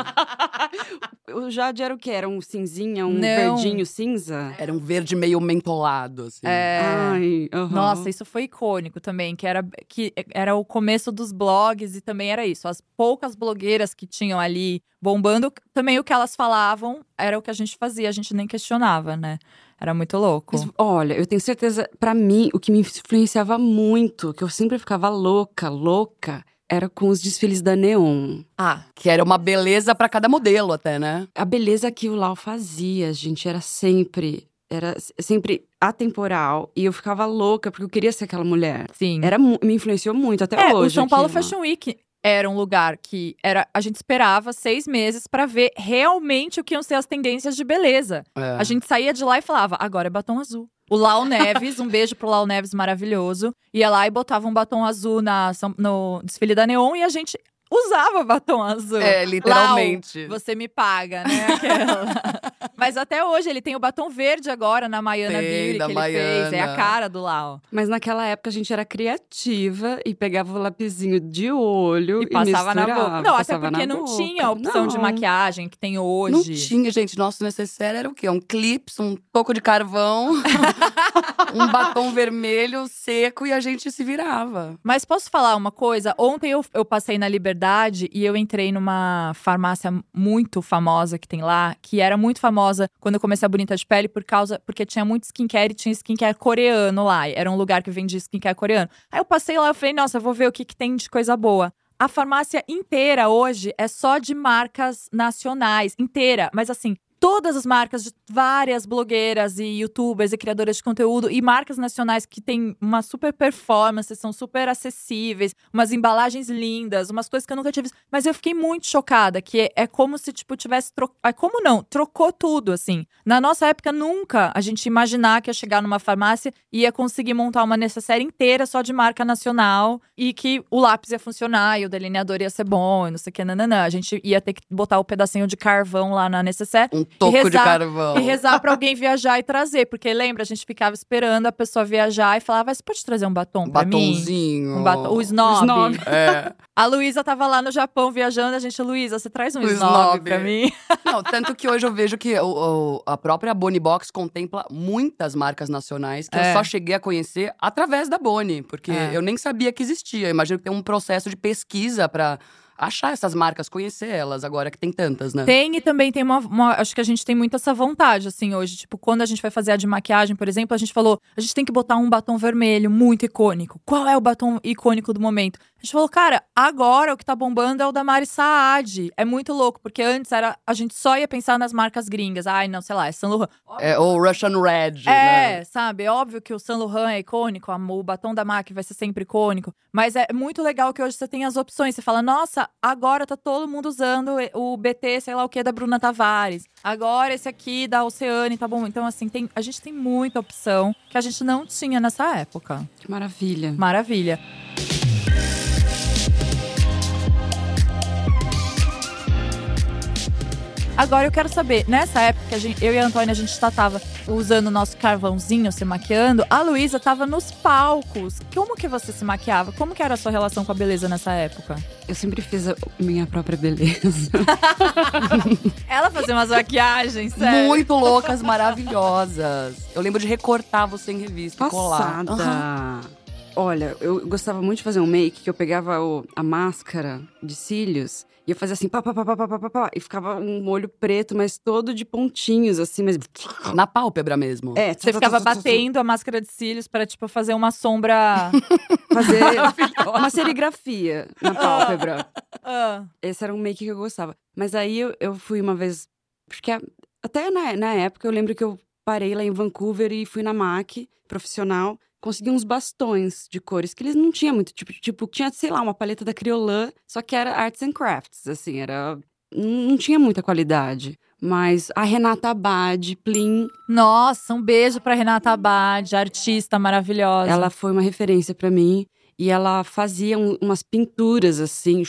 O Jade era o quê? Era um cinzinha, um Não. verdinho cinza? Era um verde meio mentolado, assim. É. Ai, aham. Nossa, isso foi icônico também, que era, que era o começo dos blogs e também era isso. As poucas blogueiras que tinham ali bombando, também o que elas falavam era o que a gente fazia, a gente nem questionava, né? Era muito louco. Mas, olha, eu tenho certeza, pra mim, o que me influenciava muito, que eu sempre ficava louca, louca, era com os desfiles da Neon. Ah, Que era uma beleza pra cada modelo até, né? A beleza que o Lau fazia, gente, era sempre. Era sempre atemporal. E eu ficava louca, porque eu queria ser aquela mulher. sim. Era, me influenciou muito, até é, hoje. o São Paulo. Fashion Week era um lugar que era a gente esperava seis meses pra ver realmente o que iam ser as tendências de beleza. É. A gente saía de lá e falava, agora é batom azul. O Lau Neves, um beijo pro Lau Neves maravilhoso, ia lá e botava um batom azul na, no desfile da Neon e a gente usava batom azul. É, literalmente. Lau, você me paga, né? Aquela. Mas até hoje ele tem o batom verde agora na Maiana Beauty que ele fez. É a Maiana. cara do Lau. Mas naquela época a gente era criativa e pegava o lapisinho de olho E e, passava na boca. Não, até porque não boca. tinha a opção de Não. maquiagem que tem hoje. Não tinha, gente. Nosso necessário era o quê? Um clips, um toco de carvão, um batom vermelho seco e a gente se virava. Mas posso falar uma coisa? Ontem eu, eu passei na Liberdade e eu entrei numa farmácia muito famosa que tem lá, que era muito famosa quando eu comecei a Bonita de Pele por causa porque tinha muito skincare e tinha skincare coreano lá. Era um lugar que vendia skincare coreano. Aí eu passei lá e falei, nossa, vou ver o que, que tem de coisa boa. A farmácia inteira hoje é só de marcas nacionais, inteira. Mas assim, todas as marcas de várias blogueiras e youtubers e criadoras de conteúdo e marcas nacionais que têm uma super performance, são super acessíveis, umas embalagens lindas, umas coisas que eu nunca tinha visto. Mas eu fiquei muito chocada, que é, é como se, tipo, tivesse trocado. É como não? Trocou tudo, assim. Na nossa época, nunca a gente imaginar que ia chegar numa farmácia e ia conseguir montar uma necessaire inteira só de marca nacional e que o lápis ia funcionar e o delineador ia ser bom e não sei o que, nananã. A gente ia ter que botar o pedacinho de carvão lá na necessaire Um toco de rezar- carvão. e rezar pra alguém viajar e trazer. Porque lembra, a gente ficava esperando a pessoa viajar e falava: Você pode trazer um batom Um pra mim? batonzinho. Um batom. O snob. O snob. É. A Luísa tava lá no Japão viajando, a gente, Luísa, você traz um O snob, snob. pra mim? Não, tanto que hoje eu vejo que o- o- a própria Boni Box contempla muitas marcas nacionais que É. eu só cheguei a conhecer através da Boni, porque É. eu nem sabia que existia. Eu imagino que tem um processo de pesquisa pra achar essas marcas, conhecer elas, agora que tem tantas, né? Tem e também tem uma, uma- Acho que a gente tem muito essa vontade, assim, hoje. Tipo, quando a gente vai fazer a de maquiagem, por exemplo, a gente falou: a gente tem que botar um batom vermelho muito icônico. Qual é o batom icônico do momento? A gente falou, cara, agora o que tá bombando é o da Mari Saad. É muito louco, porque antes era, a gente só ia pensar nas marcas gringas. Ai, não, sei lá, é Saint Laurent. É o Russian Red, É, né? sabe? É óbvio que o Saint Laurent é icônico, o batom da MAC vai ser sempre icônico. Mas é muito legal que hoje você tem as opções. Você fala, nossa, agora tá todo mundo usando o BT, sei lá o que, da Bruna Tavares. Agora esse aqui da Oceane, tá bom? Então, assim, tem, a gente tem muita opção que a gente não tinha nessa época. Que maravilha. Maravilha. Agora eu quero saber, nessa época gente- eu e a Antônia a gente tá- tava usando o nosso carvãozinho, se maquiando, a Luísa tava nos palcos. Como que você se maquiava? Como que era a sua relação com a beleza nessa época? Eu sempre fiz a minha própria beleza. Ela fazia umas maquiagens, sério. Muito loucas, maravilhosas. Eu lembro de recortar você em revista e colar. Passada. Aham. Olha, eu gostava muito de fazer um make que eu pegava o- a máscara de cílios e eu fazia assim, pá, pá, pá, pá, pá, pá, pá, e ficava um olho preto, mas todo de pontinhos, assim, mas na pálpebra mesmo. É, você ficava batendo a máscara de cílios para tipo fazer uma sombra, fazer uma serigrafia na pálpebra. Ah, ah. Esse era um make que eu gostava. Mas aí eu, eu fui uma vez, porque é, até na, na época eu lembro que eu parei lá em Vancouver e fui na MAC profissional Consegui uns bastões de cores que eles não tinham muito. Tipo, tipo tinha, sei lá, uma paleta da Criolan, só que era arts and crafts, assim, era. Não tinha muita qualidade. Mas a Renata Abad, Plin, Nossa, um beijo pra Renata Abad, artista maravilhosa. ela foi uma referência pra mim. E ela fazia um- umas pinturas, assim,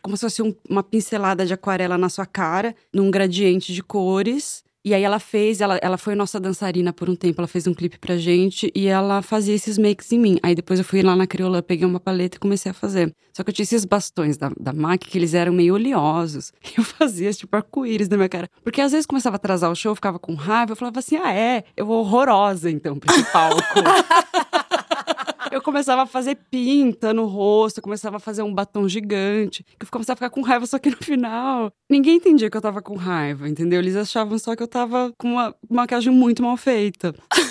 como se fosse um- uma pincelada de aquarela na sua cara, num gradiente de cores. E aí ela fez, ela, ela foi nossa dançarina por um tempo, ela fez um clipe pra gente e ela fazia esses makes em mim. Aí depois eu fui lá na Crioula, peguei uma paleta e comecei a fazer. Só que eu tinha esses bastões da, da MAC que eles eram meio oleosos. Eu fazia tipo arco-íris na minha cara. Porque às vezes começava a atrasar o show, eu ficava com raiva, eu falava assim: ah, é, eu vou horrorosa então pra esse palco. Eu começava a fazer pinta no rosto, eu começava a fazer um batom gigante, que eu começava a ficar com raiva, só que no final ninguém entendia que eu tava com raiva, entendeu? Eles achavam só que eu tava com uma maquiagem muito mal feita.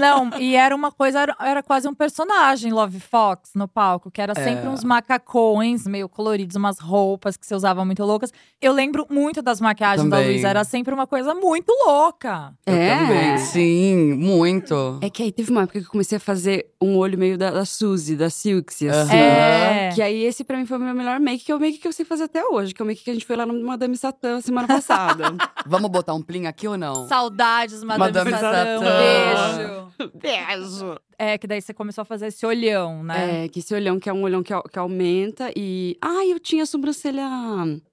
Não, e era uma coisa, era, era quase um personagem, Love Fox, no palco, que era sempre É. uns macacões meio coloridos, umas roupas que você usava muito loucas. Eu lembro muito das maquiagens da Também. Luísa, era sempre uma coisa muito louca. Eu É. também. Sim, muito. É que aí teve uma época que eu comecei a fazer um olho meio da, da Suzy, da Silksy, assim. Aham. É. Que aí esse pra mim foi o meu melhor make, que é o make que eu sei fazer até hoje, que é o make que a gente foi lá no Madame Satã semana passada. Vamos botar um plim aqui ou não? Saudades, Madame, Madame Satã. Satã. Beijo. Beijo! É, que daí você começou a fazer esse olhão, né? É, que esse olhão que é um olhão que, que aumenta e. Ah, eu tinha a sobrancelha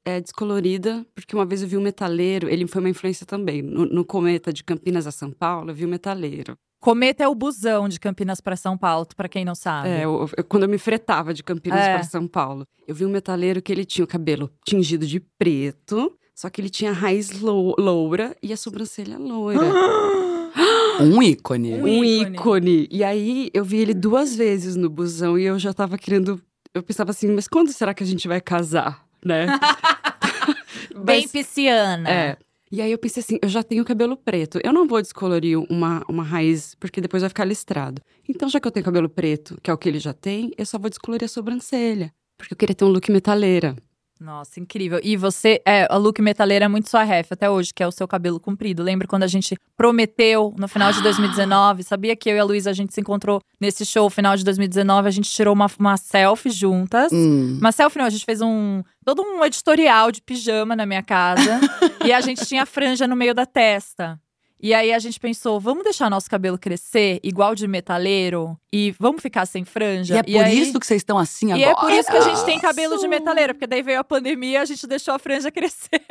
é, descolorida, porque uma vez eu vi um metaleiro, ele foi uma influência também. No, no Cometa de Campinas a São Paulo, eu vi um metaleiro. Cometa é o busão de Campinas pra São Paulo, pra quem não sabe. É, eu- eu- quando eu me fretava de Campinas É. para São Paulo, eu vi um metaleiro que ele tinha o cabelo tingido de preto, só que ele tinha a raiz lou- loura e a sobrancelha loira. Um ícone. Um um ícone. ícone. E aí eu vi ele duas vezes no busão e eu já tava querendo. Eu pensava assim, mas quando será que a gente vai casar, né? Bem Mas- pisciana. É. E aí eu pensei assim, eu já tenho cabelo preto. Eu não vou descolorir uma, uma raiz, porque depois vai ficar listrado. Então, já que eu tenho cabelo preto, que é o que ele já tem, eu só vou descolorir a sobrancelha. Porque eu queria ter um look metaleira. Nossa, incrível. E você, é, a look metaleira é muito sua ref até hoje, que é o seu cabelo comprido. Lembra quando a gente prometeu no final de 2019? Sabia que eu e a Luísa a gente se encontrou nesse show final de 2019? A gente tirou uma, uma selfie juntas. Hum. Uma selfie não, a gente fez um todo um editorial de pijama na minha casa e a gente tinha franja no meio da testa. E aí a gente pensou, vamos deixar nosso cabelo crescer igual de metaleiro e vamos ficar sem franja. E é por aí- isso que vocês estão assim e agora. é por isso que a gente tem cabelo de Isso. metaleira, porque daí veio a pandemia e a gente deixou a franja crescer.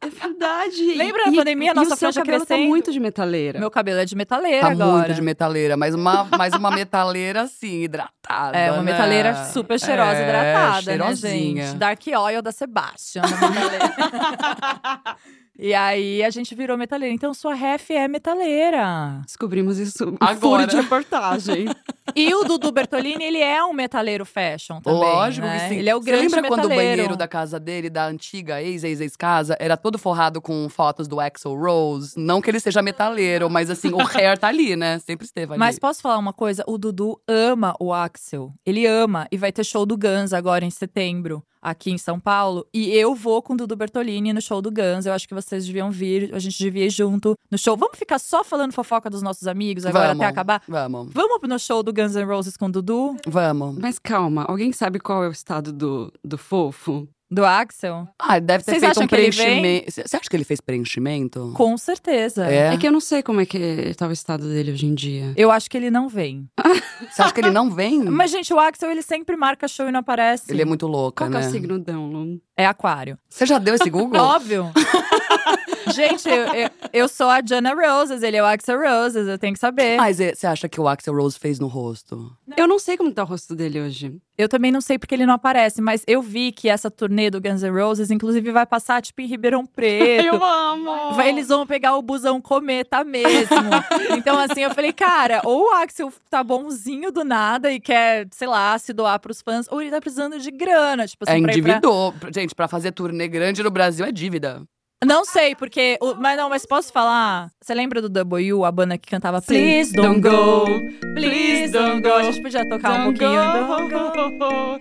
É verdade. Lembra na pandemia, a nossa e o seu franja cabelo crescendo? tá muito de metaleira. Meu cabelo é de metaleira Tá agora. muito de metaleira, mas uma, mas uma metaleira assim, hidratada. É, uma né? metaleira super cheirosa, É, hidratada, cheirosinha. né, gente? Dark Oil da Sebastian, e aí a gente virou metaleira. Então sua ref é metaleira. Descobrimos isso Agora. furo de reportagem. E o Dudu Bertolini, ele é um metaleiro fashion também. Lógico né? que sim. Ele é o Você grande lembra quando o banheiro da casa dele, da antiga ex-ex-ex-casa, era todo forrado com fotos do Axl Rose? Não que ele seja metaleiro, mas assim, o hair tá ali, né? Sempre esteve ali. Mas posso falar uma coisa? O Dudu ama o Axel. Ele ama. E vai ter show do Guns agora em setembro, aqui em São Paulo. E eu vou com o Dudu Bertolini no show do Guns. Eu acho que vocês deviam vir. A gente devia ir junto no show. Vamos ficar só falando fofoca dos nossos amigos agora Vamos, até acabar? Vamos, Vamos no show do Guns N' Roses com o Dudu? vamos. Mas calma, alguém sabe qual é o estado do, do fofo? Do Axel? Ah, deve ter Vocês feito acham um que ele vem? preenchimento. Você acha que ele fez preenchimento? Com certeza. É? É que eu não sei como é que tá o estado dele hoje em dia. Eu acho que ele não vem. Você acha que ele não vem? Mas, gente, o Axel, ele sempre marca show e não aparece. Ele é muito louca, Qual que né? é o signo Download? É aquário. Você já deu esse Google? Óbvio. Gente, eu, eu, eu sou a Jana Roses, ele é o Axel Roses, eu tenho que saber. Mas é, você acha que o Axel Rose fez no rosto? Eu não sei como tá o rosto dele hoje. Eu também não sei porque ele não aparece, mas eu vi que essa turnê do Guns N' Roses, inclusive, vai passar, tipo, em Ribeirão Preto. amo! Vai- Eles vão pegar o busão cometa mesmo. então, assim, eu falei, cara, ou o Axel tá bonzinho do nada e quer, sei lá, se doar pros fãs, ou ele tá precisando de grana, tipo assim, é pra ir pra- endividou. Gente, pra fazer turnê grande no Brasil é dívida. Não sei, porque. o- mas não, mas posso falar? Você lembra do W, a banda que cantava Please Don't Go, Please Don't Go? A gente podia tocar um pouquinho.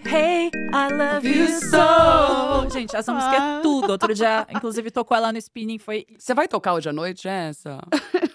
Hey, I love you so. Gente, essa música é tudo. Outro dia, inclusive, tocou ela no spinning, foi. Você vai tocar hoje à noite, essa?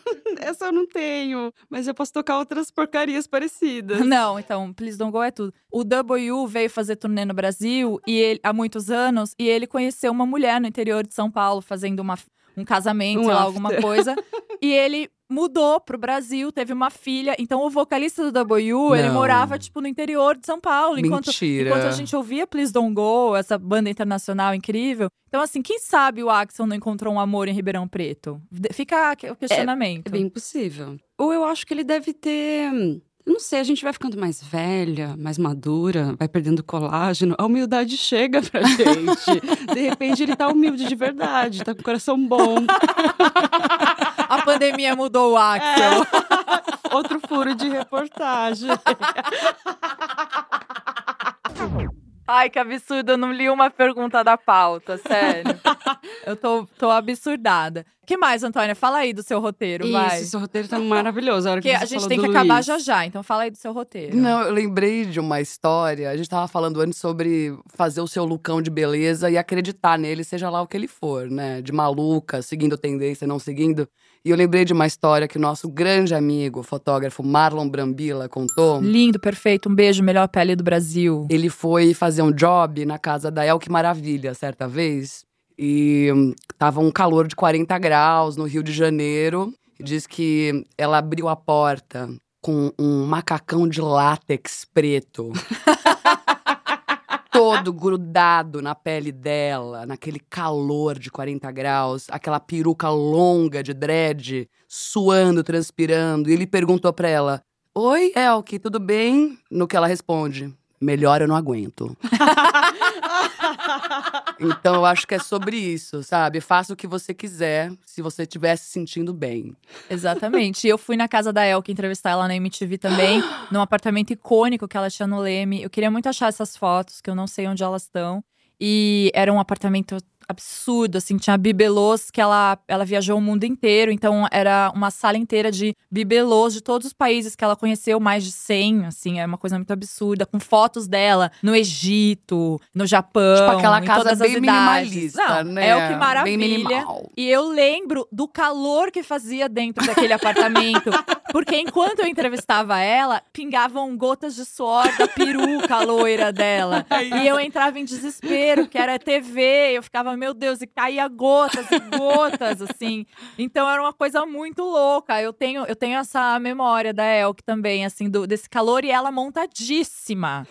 Essa eu não tenho, mas eu posso tocar outras porcarias parecidas. Não, então, Please Don't Go é tudo. O W veio fazer turnê no Brasil e ele, há muitos anos e ele conheceu uma mulher no interior de São Paulo fazendo uma, um casamento, Um sei lá, after. alguma coisa. e ele mudou pro Brasil, teve uma filha. Então, o vocalista do W, ele morava, tipo, no interior de São Paulo. Enquanto, Mentira. enquanto a gente ouvia Please Don't Go, essa banda internacional incrível. Então, assim, quem sabe o Axel não encontrou um amor em Ribeirão Preto? Fica o questionamento. É bem possível. Ou eu acho que ele deve ter. Não sei, a gente vai ficando mais velha, mais madura, vai perdendo colágeno, a humildade chega pra gente. De repente ele tá humilde de verdade, tá com o coração bom. A pandemia mudou o Axel. Outro furo de reportagem. Ai, que absurdo, eu não li uma pergunta da pauta, sério. eu tô, tô absurdada. que mais, Antônia? Fala aí do seu roteiro, vai. Isso, seu roteiro tá maravilhoso. A hora que Porque a gente falou tem do que acabar Luiz. já já, então fala aí do seu roteiro. Não, eu lembrei de uma história. A gente tava falando antes sobre fazer o seu lucão de beleza e acreditar nele, seja lá o que ele for, né? De maluca, seguindo tendência, não seguindo. E eu lembrei de uma história que o nosso grande amigo, fotógrafo Marlon Brambila, contou. Lindo, perfeito. Um beijo, melhor pele do Brasil. Ele foi fazer um job na casa da Elke Maravilha, certa vez. E tava um calor de 40 graus no Rio de Janeiro. E diz que ela abriu a porta com um macacão de látex preto. Todo grudado na pele dela, naquele calor de 40 graus, aquela peruca longa de dread, suando, transpirando. E ele perguntou pra ela: Oi, Elke, tudo bem? No que ela responde: Melhor eu não aguento. Então eu acho que é sobre isso, sabe? Faça o que você quiser, se você estiver se sentindo bem. Exatamente. E eu fui na casa da Elke entrevistar ela na MTV também, num apartamento icônico que ela tinha no Leme. Eu queria muito achar essas fotos, que eu não sei onde elas estão. E era um apartamento absurdo, assim, tinha bibelôs que ela, ela viajou o mundo inteiro, então era uma sala inteira de bibelôs de todos os países que ela conheceu, mais de 100, assim, é uma coisa muito absurda, com fotos dela no Egito, no Japão, tipo aquela casa bem minimalista, Não, né? É o que Bem maravilha. minimal. E eu lembro do calor que fazia dentro daquele apartamento. Porque enquanto eu entrevistava ela, pingavam gotas de suor da peruca loira dela. E eu entrava em desespero, porque era TV. Eu ficava, meu Deus, e caía gotas e gotas, assim. Então era uma coisa muito louca. Eu tenho, eu tenho essa memória da Elke também, assim, do, desse calor. E ela montadíssima,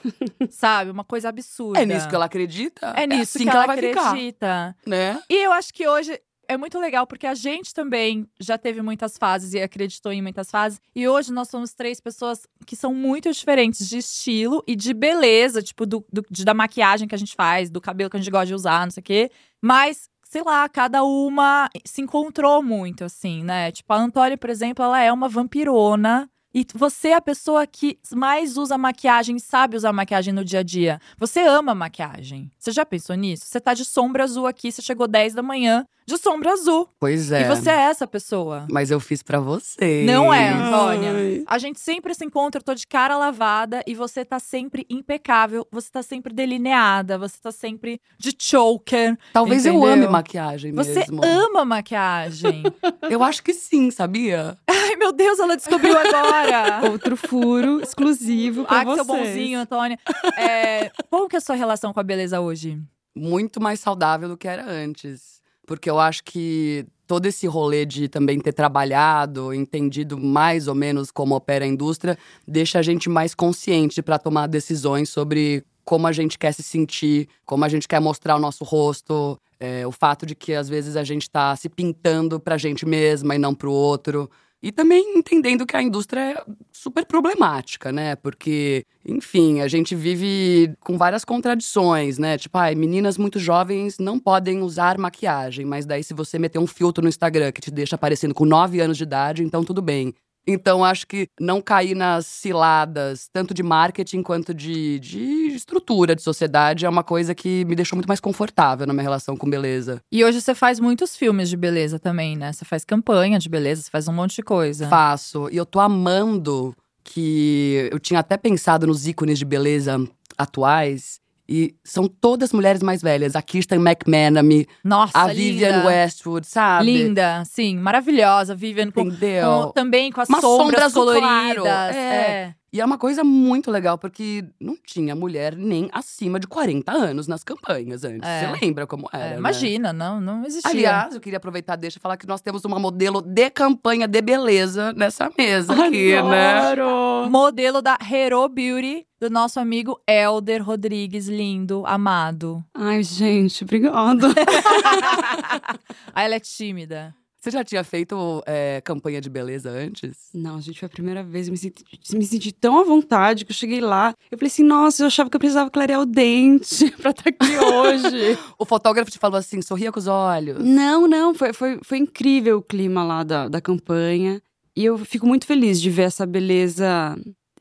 sabe? Uma coisa absurda. É nisso que ela acredita? É nisso assim que, ela, ficar, acredita. né? E eu acho que hoje é muito legal, porque a gente também já teve muitas fases e acreditou em muitas fases. E hoje nós somos três pessoas que são muito diferentes de estilo e de beleza, tipo, do, do- de- da maquiagem que a gente faz, do cabelo que a gente gosta de usar, não sei o quê. Mas. Sei lá, cada uma se encontrou muito, assim, né? Tipo, a Antônia, por exemplo, ela é uma vampirona E você é a pessoa que mais usa maquiagem, sabe usar maquiagem no dia a dia. Você ama maquiagem. Você já pensou nisso? Você tá de sombra azul aqui, você chegou 10 da manhã de sombra azul. Pois é. E você é essa pessoa. Mas eu fiz pra você. Não é, Antônia. Ai. A gente sempre se encontra, eu tô de cara lavada e você tá sempre impecável, você tá sempre delineada, você tá sempre de choker. Talvez eu Entendeu? ame maquiagem Você mesmo. ama maquiagem. Eu acho que sim, sabia? Ai, meu Deus, ela descobriu agora. Outro furo exclusivo pra ah, que seu vocês. bonzinho, Antônia. É, como que é a sua relação com a beleza hoje? Muito mais saudável do que era antes. Porque eu acho que todo esse rolê de também ter trabalhado, entendido mais ou menos como opera a indústria, deixa a gente mais consciente para tomar decisões sobre como a gente quer se sentir, como a gente quer mostrar o nosso rosto, é, o fato de que às vezes a gente tá se pintando pra gente mesma e não pro outro. E também entendendo que a indústria é super problemática, né? Porque, enfim, a gente vive com várias contradições, né? Tipo, ai, meninas muito jovens não podem usar maquiagem, mas daí se você meter um filtro no Instagram que te deixa aparecendo com 9 anos de idade, então tudo bem. Então, acho que não cair nas ciladas, tanto de marketing quanto de, de estrutura de sociedade, é uma coisa que me deixou muito mais confortável na minha relação com beleza. E hoje você faz muitos filmes de beleza também, né? Você faz campanha de beleza, você faz um monte de coisa. Faço. E eu tô amando que eu tinha até pensado nos ícones de beleza atuais. E são todas mulheres mais velhas. A Kirsten McManamy, Nossa, a Vivian linda. Westwood, sabe? Linda, sim, maravilhosa. Vivian com, Entendeu? com- também com as sombras sombra azul coloridas. claro, é. é. E é uma coisa muito legal, porque não tinha mulher nem acima de 40 anos nas campanhas antes. É. Você lembra como era? É, né? imagina, não, não existia. Aliás, eu queria aproveitar deixa eu falar que nós temos uma modelo de campanha de beleza nessa mesa aqui, né? Adoro! modelo da Hero Beauty, do nosso amigo Elder Rodrigues, lindo, amado. Ai, gente, obrigada. ah, ela é tímida. Você já tinha feito é, campanha de beleza antes? Não, gente, foi a primeira vez. Me senti, me senti tão à vontade que eu cheguei lá. Eu falei assim, nossa, eu achava que eu precisava clarear o dente pra estar aqui hoje. O fotógrafo te falou assim, sorria com os olhos. não, não, foi, foi, foi incrível o clima lá da, da campanha. E eu fico muito feliz de ver essa beleza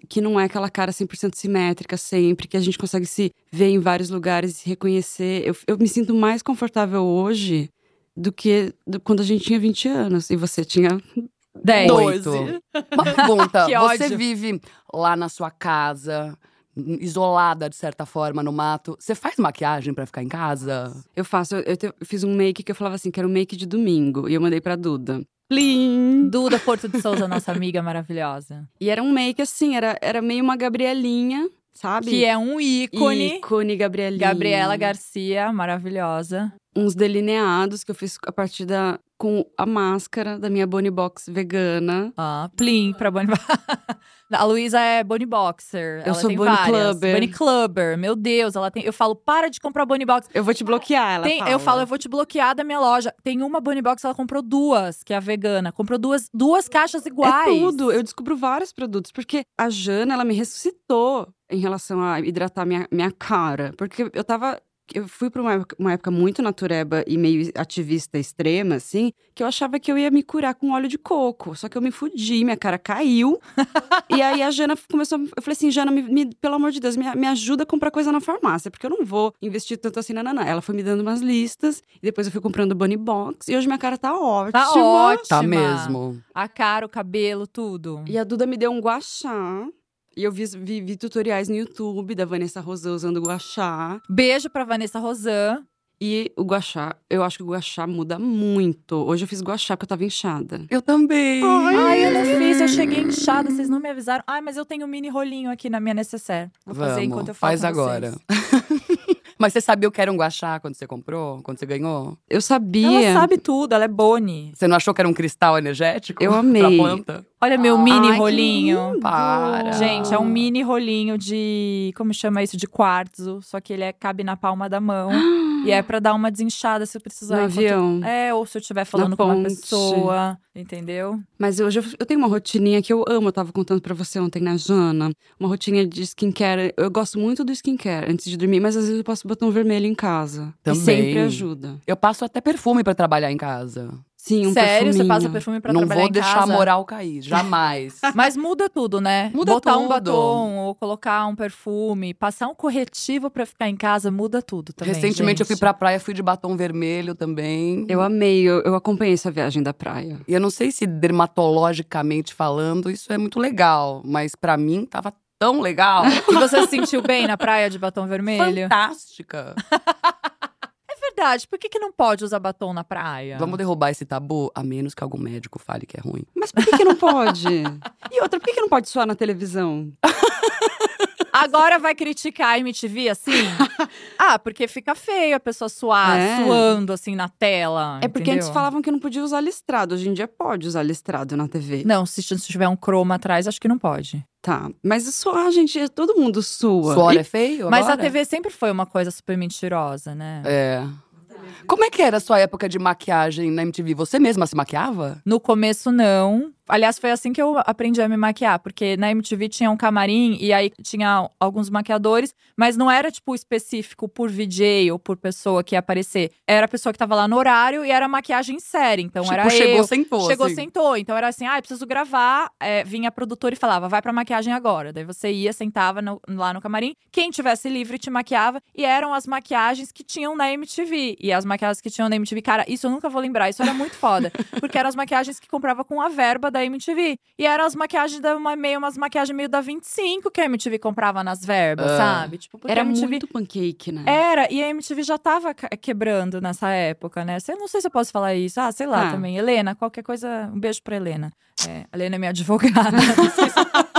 que não é aquela cara 100% simétrica sempre, que a gente consegue se ver em vários lugares e se reconhecer. Eu, eu me sinto mais confortável hoje do que do- quando a gente tinha 20 anos e você tinha Dez. Oito. Uma pergunta, Que você ódio. vive lá na sua casa, isolada de certa forma no mato. Você faz maquiagem pra ficar em casa? Eu faço, eu, eu te- eu fiz um make que eu falava assim, que era um make de domingo. E eu mandei pra Duda. Plim! Duda Porto de Souza, nossa amiga maravilhosa. E era um make assim, era, era meio uma Gabrielinha, sabe? Que é um ícone. Ícone Gabrielinha. Gabriela Garcia, maravilhosa. Uns delineados que eu fiz a partir da. com a máscara da minha Bonnie Box vegana. Ah, Plim pra Bonnie A Luísa é Bonnie Boxer. Eu ela sou tem Bonnie várias. Clubber. Bonnie Clubber. Meu Deus, ela tem. Eu falo, para de comprar Bonnie Box. Eu vou te bloquear, ela Tem- eu falo, eu vou te bloquear da minha loja. Tem uma Bonnie Box, ela comprou duas, que é a vegana. Comprou duas, duas caixas iguais. É tudo. Eu descubro vários produtos. Porque a Jana, ela me ressuscitou em relação a hidratar minha, minha cara. Porque eu tava. Eu fui pra uma época, uma época muito natureba e meio ativista extrema, assim, que eu achava que eu ia me curar com óleo de coco. Só que eu me fudi, minha cara caiu. e aí a Jana começou. Eu falei assim, Jana, me, me- pelo amor de Deus, me, me ajuda a comprar coisa na farmácia, porque eu não vou investir tanto assim, nananã. Ela foi me dando umas listas, e depois eu fui comprando Bunny Box, e hoje minha cara tá ótima. Tá ótima. Tá mesmo. A cara, o cabelo, tudo. E a Duda me deu um guachá. E eu vi, vi- vi tutoriais no YouTube da Vanessa Rosã usando o guachá. Beijo pra Vanessa Rosan. E o guachá, eu acho que o guachá muda muito. Hoje eu fiz guachá porque eu tava inchada. Eu também. Ai, eu não fiz, eu cheguei inchada, vocês não me avisaram. Ai, mas eu tenho um mini rolinho aqui na minha necessaire. Vou fazer Vamos, enquanto eu falo faz agora. Mas você sabia o que era um guachá quando você comprou? Quando você ganhou? Eu sabia. Ela sabe tudo, ela é Boni. Você não achou que era um cristal energético? Eu Pra amei. planta? Olha meu Ai, mini que rolinho. lindo. Para. Gente, é um mini rolinho de. Como chama isso? De quartzo. Só que ele é, cabe na palma da mão. e é pra dar uma desinchada se eu precisar. No enquanto- avião. É, ou se eu estiver falando com uma ponte. pessoa. Entendeu? Mas hoje eu, eu tenho uma rotininha que eu amo. Eu tava contando pra você ontem na Jana. Uma rotina de skincare. Eu gosto muito do skincare antes de dormir, mas às vezes eu passo batom vermelho em casa. Também. E sempre ajuda. Eu passo até perfume pra trabalhar em casa. Sim, um Sério? Você perfuminho. passa perfume pra não trabalhar vou em deixar casa? a moral cair, jamais. Mas muda tudo, né? Muda Botar um tudo. batom ou colocar um perfume, passar um corretivo pra ficar em casa, muda tudo também. Recentemente eu fui gente. pra praia, fui de batom vermelho também. Eu amei, eu, eu acompanhei essa viagem da praia. E eu não sei se dermatologicamente falando isso é muito legal, mas pra mim tava tão legal. E você se sentiu bem na praia de batom vermelho? Fantástica. É verdade. Por que, que não pode usar batom na praia? Vamos derrubar esse tabu, a menos que algum médico fale que é ruim. Mas por que, que não pode? e outra, por que, que não pode suar na televisão? Agora vai criticar a MTV assim? ah, porque fica feio a pessoa suar, É. suando assim na tela. É porque antes entendeu? falavam que não podia usar listrado. Hoje em dia pode usar listrado na TV. Não, se, se tiver um croma atrás, acho que não pode. Tá. Mas suar, gente, todo mundo sua. Suor E- é feio Mas a agora? TV sempre foi uma coisa super mentirosa, né? É. Como é que era a sua época de maquiagem na MTV? Você mesma se maquiava? No começo, não. Aliás, foi assim que eu aprendi a me maquiar, porque na MTV tinha um camarim e aí tinha alguns maquiadores, mas não era, tipo, específico por VJ ou por pessoa que ia aparecer. Era a pessoa que tava lá no horário e era maquiagem séria. Então tipo, era chegou, eu. sentou. Chegou, assim. sentou. Então era assim, ah, eu preciso gravar. É, vinha a produtora e falava, vai pra maquiagem agora. Daí você ia, sentava no- lá no camarim. Quem tivesse livre te maquiava. E eram as maquiagens que tinham na MTV. E as maquiagens que tinham na MTV, cara, isso eu nunca vou lembrar. Isso era muito foda. porque eram as maquiagens que comprava com a verba da MTV. E eram as maquiagens da uma, meio, umas maquiagens meio da 25 que a MTV comprava nas verbas, Ah. sabe? Tipo, Era MTV muito pancake, né? era, e a MTV já tava quebrando nessa época, né? Sei- não sei se eu posso falar isso. Ah, sei lá Ah. também. Helena, qualquer coisa, um beijo pra Helena. É, a Helena é minha advogada. não sei se-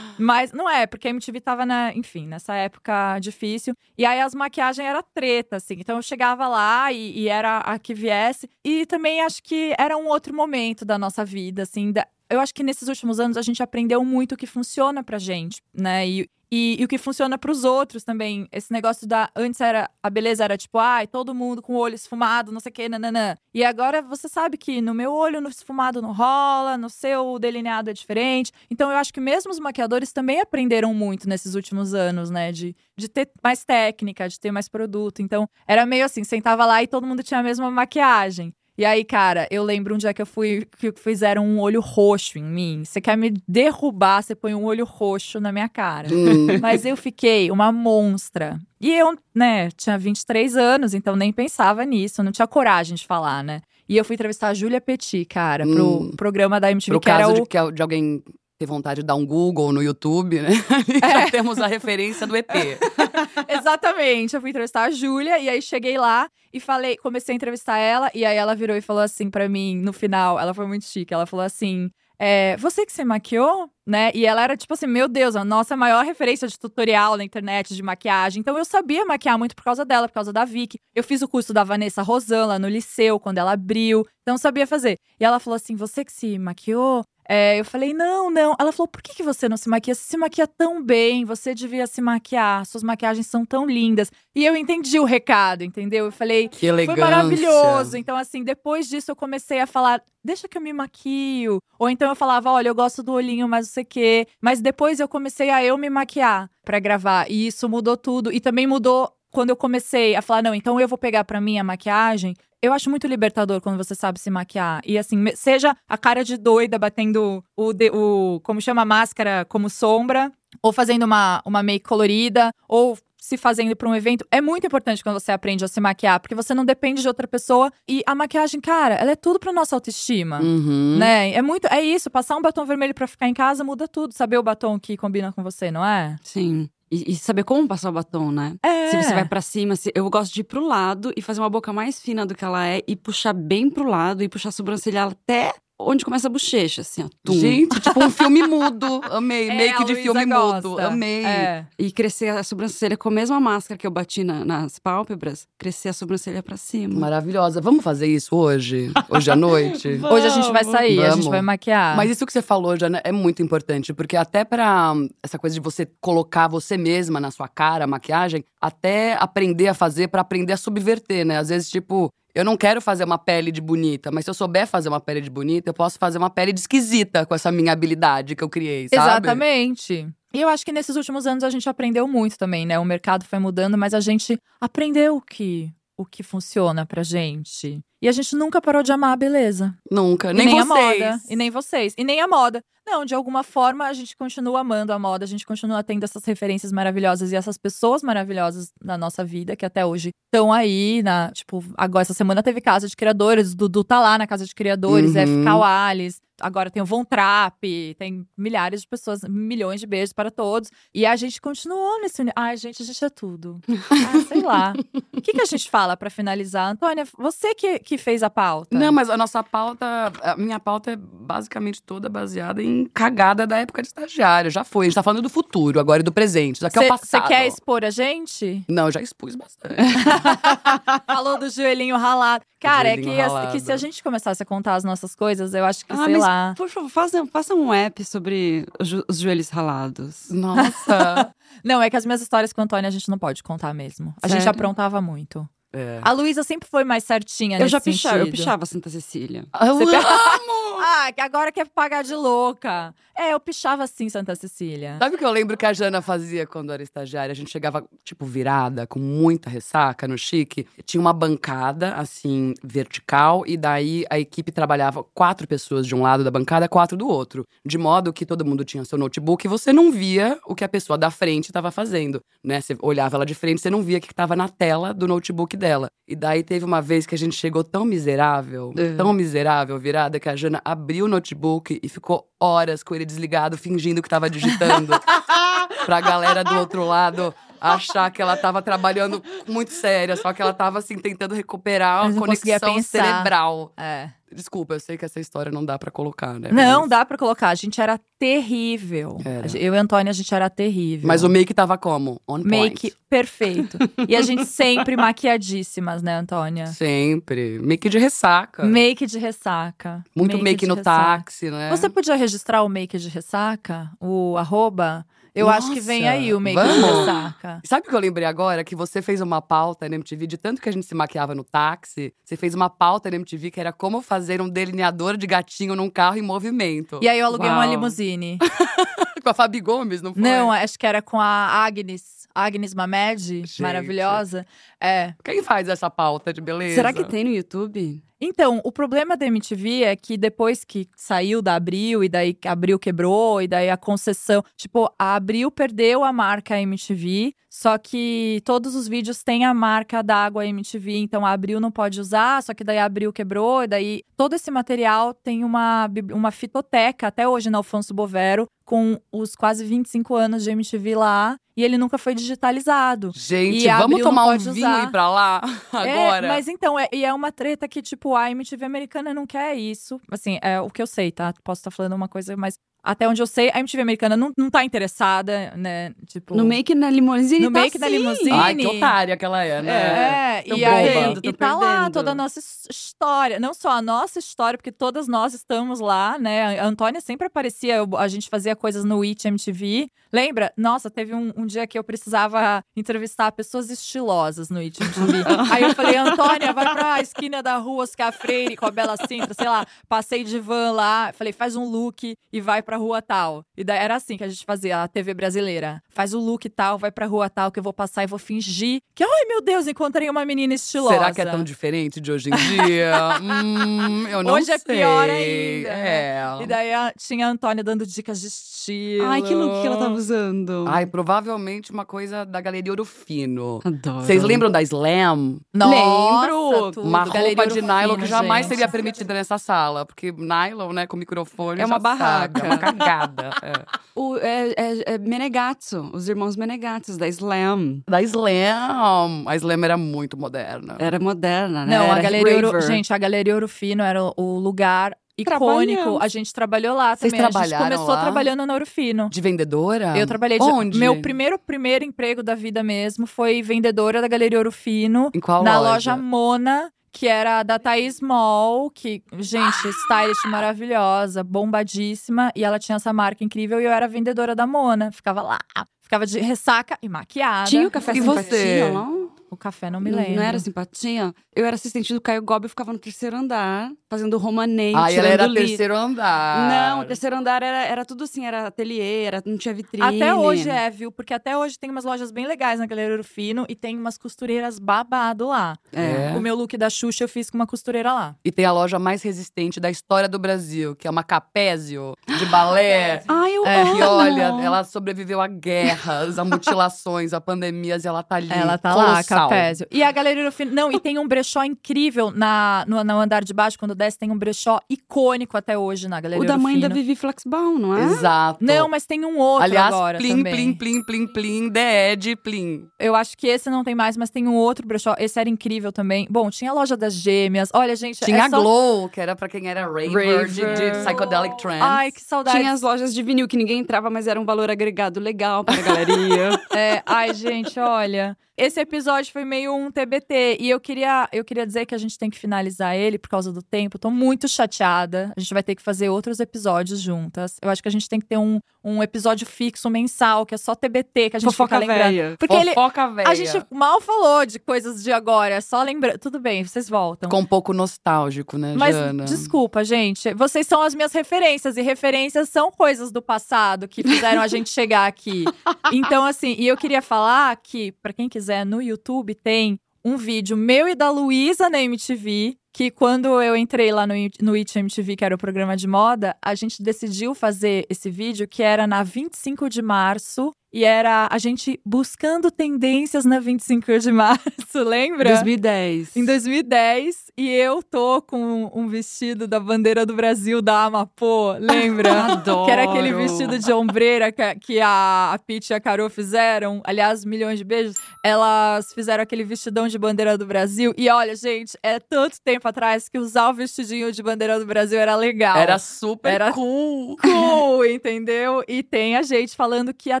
Mas não é, porque a MTV tava, na, enfim, nessa época difícil. E aí as maquiagens era treta, assim. Então eu chegava lá e, e era a que viesse. E também acho que era um outro momento da nossa vida, assim. da- eu acho que nesses últimos anos a gente aprendeu muito o que funciona pra gente, né? E, e, e o que funciona pros outros também. Esse negócio da. Antes era. A beleza era tipo, ai, todo mundo com o olho esfumado, não sei o quê, nananã. E agora você sabe que no meu olho no esfumado não rola, no seu delineado é diferente. Então eu acho que mesmo os maquiadores também aprenderam muito nesses últimos anos, né? De, de ter mais técnica, de ter mais produto. Então era meio assim, sentava lá e todo mundo tinha a mesma maquiagem. E aí, cara, eu lembro um dia que eu fui, que fizeram um olho roxo em mim. Você quer me derrubar, você põe um olho roxo na minha cara. Hum. Mas eu fiquei uma monstra. E eu, né, tinha 23 anos, então nem pensava nisso, não tinha coragem de falar, né? E eu fui entrevistar a Júlia Petit, cara, pro Hum. programa da MTV, Pro que era caso o. de, de alguém ter vontade de dar um Google no YouTube, né? É. Já temos a referência do EP. Exatamente. Eu fui entrevistar a Júlia e aí cheguei lá e falei, comecei a entrevistar ela e aí ela virou e falou assim pra mim no final, ela foi muito chique, ela falou assim: é, "Você que se maquiou?" Né? E ela era tipo assim, meu Deus, a nossa maior referência de tutorial na internet de maquiagem. Então eu sabia maquiar muito por causa dela, por causa da Vicky. Eu fiz o curso da Vanessa Rosan lá no liceu, quando ela abriu. Então eu sabia fazer. E ela falou assim: você que se maquiou? É, eu falei, não, não. Ela falou, por que, que você não se maquia? Você se maquia tão bem, você devia se maquiar, suas maquiagens são tão lindas. E eu entendi o recado, entendeu? Eu falei, Que elegância. foi maravilhoso. Então, assim, depois disso eu comecei a falar, deixa que eu me maquio. Ou então eu falava, olha, eu gosto do olhinho, mas não sei o quê. Mas depois eu comecei a eu me maquiar pra gravar. E isso mudou tudo. E também mudou quando eu comecei a falar, não, então eu vou pegar pra mim a maquiagem. Eu acho muito libertador quando você sabe se maquiar. E assim, seja a cara de doida batendo o, de- o como chama a máscara como sombra, ou fazendo uma, uma make colorida, ou se fazendo pra um evento. É muito importante quando você aprende a se maquiar, porque você não depende de outra pessoa. E a maquiagem, cara, ela é tudo pra nossa autoestima. Uhum. Né? É muito, é isso, passar um batom vermelho pra ficar em casa muda tudo, saber o batom que combina com você, não é? Sim. E, e saber como passar o batom, né? É. Se você vai pra cima, se- eu gosto de ir pro lado e fazer uma boca mais fina do que ela é e puxar bem pro lado e puxar a sobrancelha até onde começa a bochecha, assim, ó. Tum. Gente, tipo um filme mudo. Amei. É, Make de filme mudo. gosta. Amei. É. E crescer a sobrancelha com a mesma máscara que eu bati na- nas pálpebras, crescer a sobrancelha pra cima. Maravilhosa. Vamos fazer isso hoje? Hoje à noite? Hoje a gente vai Vamos. sair, a gente Vamos. vai maquiar. Mas isso que você falou, Jana, é muito importante, porque até pra essa coisa de você colocar você mesma na sua cara, a maquiagem, até aprender a fazer pra aprender a subverter, né? Às vezes, tipo, eu não quero fazer uma pele de bonita, mas se eu souber fazer uma pele de bonita, eu posso fazer uma pele de esquisita com essa minha habilidade que eu criei, sabe? Exatamente. E eu acho que nesses últimos anos a gente aprendeu muito também, né? O mercado foi mudando, mas a gente aprendeu o que, o que funciona pra gente. E a gente nunca parou de amar a beleza. Nunca. E Nem, nem a vocês. moda. E nem vocês. E nem a moda. Não, de alguma forma a gente continua amando a moda, a gente continua tendo essas referências maravilhosas e essessas pessoas maravilhosas na nossa vida, que até hoje estão aí, na, tipo, agora essa semana teve casa de criadores, o Dudu tá lá na casa de criadores, Uhum. FK Wales, agora tem o Von Trapp, tem milhares de pessoas, milhões de beijos para todos. E a gente continuou nesse. uni- Ai, gente, a gente é tudo. Ah, sei lá. O que, que a gente fala pra finalizar? Antônia, você que, que fez a pauta. Não, mas a nossa pauta, a minha pauta é basicamente toda baseada em cagada da época de estagiário. Já foi. A gente tá falando do futuro, agora e do presente. Isso aqui é o Você passado. quer expor a gente? Não, eu já expus bastante. Falou do joelhinho ralado. Cara, é joelhinho que, ralado. que se a gente começasse a contar as nossas coisas, eu acho que, Ah, sei mas, lá. Por favor, faça, faça um app sobre os, jo- os joelhos ralados. Nossa. Não, é que as minhas histórias com o Antônio a gente não pode contar mesmo. A gente Sério? aprontava muito. É. A Luísa sempre foi mais certinha Eu nesse já pichava, eu sentido. pichava Santa Cecília. Eu Você amo! Ah, que agora quer pagar de louca. É, eu pichava assim, Santa Cecília. Sabe o que eu lembro que a Jana fazia quando era estagiária? A gente chegava, tipo, virada, com muita ressaca no chique. Tinha uma bancada, assim, vertical, e daí a equipe trabalhava quatro pessoas de um lado da bancada, quatro do outro. De modo que todo mundo tinha seu notebook e você não via o que a pessoa da frente estava fazendo, né? Você olhava ela de frente, você não via o que estava na tela do notebook dela. E daí teve uma vez que a gente chegou tão miserável, É. tão miserável, virada, que a Jana abriu o notebook e ficou horas com ele desligado, fingindo que tava digitando. pra galera do outro lado achar que ela tava trabalhando muito séria, só que ela tava assim tentando recuperar a conexão cerebral. É. Desculpa, eu sei que essa história não dá pra colocar, né? Não, Mas- dá pra colocar. A gente era terrível. Era. Eu e a Antônia, a gente era terrível. Mas o make tava como? On make point. perfeito. e a gente sempre maquiadíssimas, né, Antônia? Sempre. Make de ressaca. Make de ressaca. Muito make, de no ressaca. táxi, né? Você podia registrar o make de ressaca? O arroba? Eu acho que vem Nossa, aí o make de vamos? ressaca. Sabe o que eu lembrei agora? Que você fez uma pauta na MTV, de tanto que a gente se maquiava no táxi, você fez uma pauta na MTV que era como fazer um delineador de gatinho num carro em movimento. E aí eu aluguei uma Uau. limusine. Com a Fabi Gomes, não foi? Não, acho que era com a Agnes. Agnes Mamed, maravilhosa. É. Quem faz essa pauta de beleza? Será que tem no YouTube? Então, o problema da MTV é que depois que saiu da Abril e daí Abril quebrou e daí a concessão, tipo, a Abril perdeu a marca MTV, só que todos os vídeos têm a marca da Água MTV, então a Abril não pode usar, só que daí a Abril quebrou e daí todo esse material tem uma uma fitoteca até hoje na Alfonso Bovero com os quase 25 anos de MTV lá e ele nunca foi digitalizado. Gente, E vamos tomar um vinho usar. e ir pra lá agora? É, mas então, é, e é uma treta que, tipo, a MTV americana não quer isso. Assim, é o que eu sei, tá? Posso estar falando uma coisa, mas até onde eu sei, a MTV americana não, não tá interessada, né? Tipo. No make na limousine No tá make da sim. limusine. Ai, que otária que ela é, né? É, Tô e boba. aí e tá lá perdendo. toda a nossa his- história. Não só a nossa história, porque todas nós estamos lá, né? A Antônia sempre aparecia, eu- a gente fazia coisas no It MTV. Lembra? Nossa, teve um, um dia que eu precisava entrevistar pessoas estilosas no It MTV. aí eu falei, Antônia, vai pra esquina da rua Oscar Freire com a Bela Sintra, sei lá, passei de van lá, falei, faz um look e vai pra rua tal. E daí era assim que a gente fazia a TV brasileira. Faz o look tal, vai pra rua tal, que eu vou passar e vou fingir que, ai meu Deus, encontrei uma menina estilosa. Será que é tão diferente de hoje em dia? hum, eu não Hoje sei. é pior ainda, É. E daí tinha a Antônia dando dicas de estilo. Ai, que look que ela tava usando. Ai, provavelmente uma coisa da Galeria Ouro Fino. Adoro. Vocês lembram da Slam? Nossa, Lembro. tudo. Uma Galeria roupa de Ouro nylon Fino, que jamais gente. seria permitida nessa sala. Porque nylon, né, com microfone. É uma barraca. sabe, cagada. é. O, é, é, é Menegatsu, os irmãos Menegatsu, da Slam. Da Slam. A Slam era muito moderna. Era moderna, né? Não, a Era Galeria Ouro, gente, a Galeria Ouro Fino era o- lugar icônico. A gente trabalhou lá Vocês também. A gente começou lá? trabalhando na Ouro Fino. De vendedora? Eu trabalhei de, Onde? meu primeiro primeiro emprego da vida mesmo foi vendedora da Galeria Ouro Fino Em qual na loja? loja Mona, que era da Thaís Mall, que, gente, stylist maravilhosa, bombadíssima, e ela tinha essa marca incrível e eu era vendedora da Mona, ficava lá, ficava de ressaca e maquiada. Tinha o café E simpatia você? lá? O café não me lembro. não era simpatia? Eu era assistente do Caio Gobi, eu ficava no terceiro andar, fazendo romanei, Ah, ela era li- terceiro andar. Não, o terceiro andar era, era tudo assim, era ateliê, era, não tinha vitrine. Até hoje é, viu? Porque até hoje tem umas lojas bem legais na Galeria Ouro Fino e tem umas costureiras babado lá. É. É. O meu look da Xuxa eu fiz com uma costureira lá. E tem a loja mais resistente da história do Brasil, que é uma Capésio de balé. Ai, eu É, amo! Que olha, ela sobreviveu a guerras, a mutilações, a pandemias, e ela tá ali. Ela tá lá, Capésio. E a Galeria Ouro Fino. Não, e tem um brechó incrível na, no, no andar de baixo, quando desce, tem um brechó icônico até hoje na Galeria O da mãe da. Vivi Flexbaum, não é? Exato. Não, mas tem um outro Aliás, agora plim, também. plim, plim, plim, plim, The Ed, plim. Eu acho que esse não tem mais, mas tem um outro brechó. Esse era incrível também. Bom, tinha a loja das gêmeas. Olha, gente, Tinha é a só... Glow, que era pra quem era raver, de, de Raver. psychedelic trance. Ai, que saudade. Tinha as lojas de vinil que ninguém entrava, mas era um valor agregado legal pra galeria. É, ai, gente, olha. Esse episódio foi meio um TBT. E eu queria, eu queria dizer que a gente tem que finalizar ele por causa do tempo. Tô muito chateada. A gente vai ter que fazer outros episódios juntas. Eu acho que a gente tem que ter um, um episódio fixo, mensal, que é só TBT, que a gente Fofoca fica lembrando. véia. Porque ele, Fofoca velha. a gente mal falou de coisas de agora, é só lembrando. Tudo bem, vocês voltam. Ficou um pouco nostálgico, né, Mas Jana? desculpa, gente. Vocês são as minhas referências. E referências são coisas do passado que fizeram a gente chegar aqui. Então, assim, e eu queria falar que, pra quem quiser, no YouTube tem um vídeo meu e da Luísa na MTV. Que quando eu entrei lá no, no It MTV, que era o programa de moda, a gente decidiu fazer esse vídeo que era na 25 de março. E era a gente buscando tendências na 25 de março, lembra? 2010. Em 2010, e eu tô com um vestido da bandeira do Brasil da Amapô, lembra? Adoro. que era aquele vestido de ombreira que, a- que a, a Pitty e a Carol fizeram. Aliás, milhões de beijos. Elas fizeram aquele vestidão de bandeira do Brasil. E olha, gente, é tanto tempo atrás que usar o vestidinho de bandeira do Brasil era legal. Era super Era- cool. cool, entendeu? E tem a gente falando que a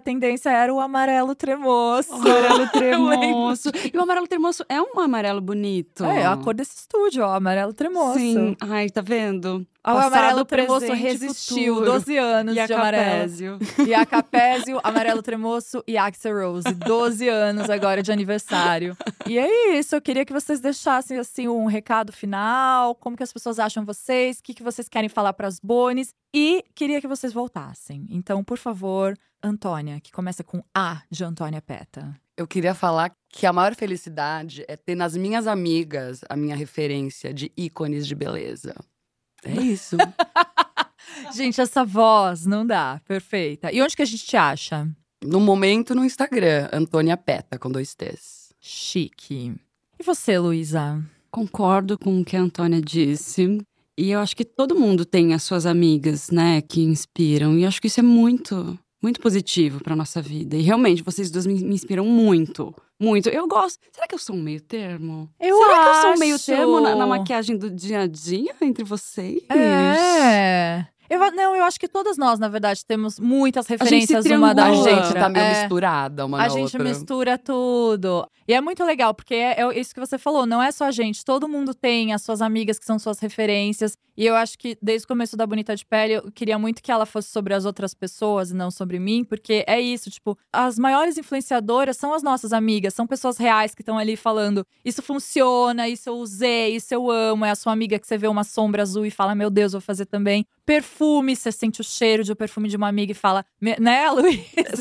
tendência era o amarelo tremoço. O amarelo Eu tremoço. E o amarelo tremoço é um amarelo bonito. É, a cor desse estúdio, ó, amarelo tremoço. Sim. Ai, tá vendo? O Passado, amarelo tremoço resistiu futuro. 12 anos E de amarelo. E a Capésio, amarelo tremoço e Axel Rose. 12 anos agora de aniversário. E é isso, eu queria que vocês deixassem assim um recado final, como que as pessoas acham vocês, o que, que vocês querem falar para as Bones. E queria que vocês voltassem. Então, por favor, Antônia, que começa com A de Antônia Peta. Eu queria falar que a maior felicidade é ter nas minhas amigas a minha referência de ícones de beleza. É isso. Gente, essa voz não dá, perfeita. E onde que a gente te acha? no momento, no Instagram, Antônia Peta, com dois T's. Chique. E você, Luísa? Concordo com o que a Antônia disse. E eu acho que todo mundo tem as suas amigas, né, que inspiram. E eu acho que isso é muito, muito positivo pra nossa vida. E realmente, vocês duas me, me inspiram muito. Muito. Eu gosto. Será que eu sou um meio termo? Eu Será que eu sou um acho. meio termo na, na maquiagem do dia a dia entre vocês? É. Eu, a- não, eu acho que todas nós, na verdade, temos muitas referências uma da A outra. gente tá meio É. misturada uma A gente outra. mistura tudo. E é muito legal, porque é, é isso que você falou, não é só a gente, todo mundo tem as suas amigas que são suas referências. E eu acho que desde o começo da Bonita de Pele, eu queria muito que ela fosse sobre as outras pessoas e não sobre mim, porque é isso, tipo, as maiores influenciadoras são as nossas amigas, são pessoas reais que estão ali falando: isso funciona, isso eu usei, isso eu amo. É a sua amiga que você vê uma sombra azul e fala: meu Deus, vou fazer também. Perfume, você sente o cheiro de um perfume de uma amiga e fala, "Me- né, Luiz?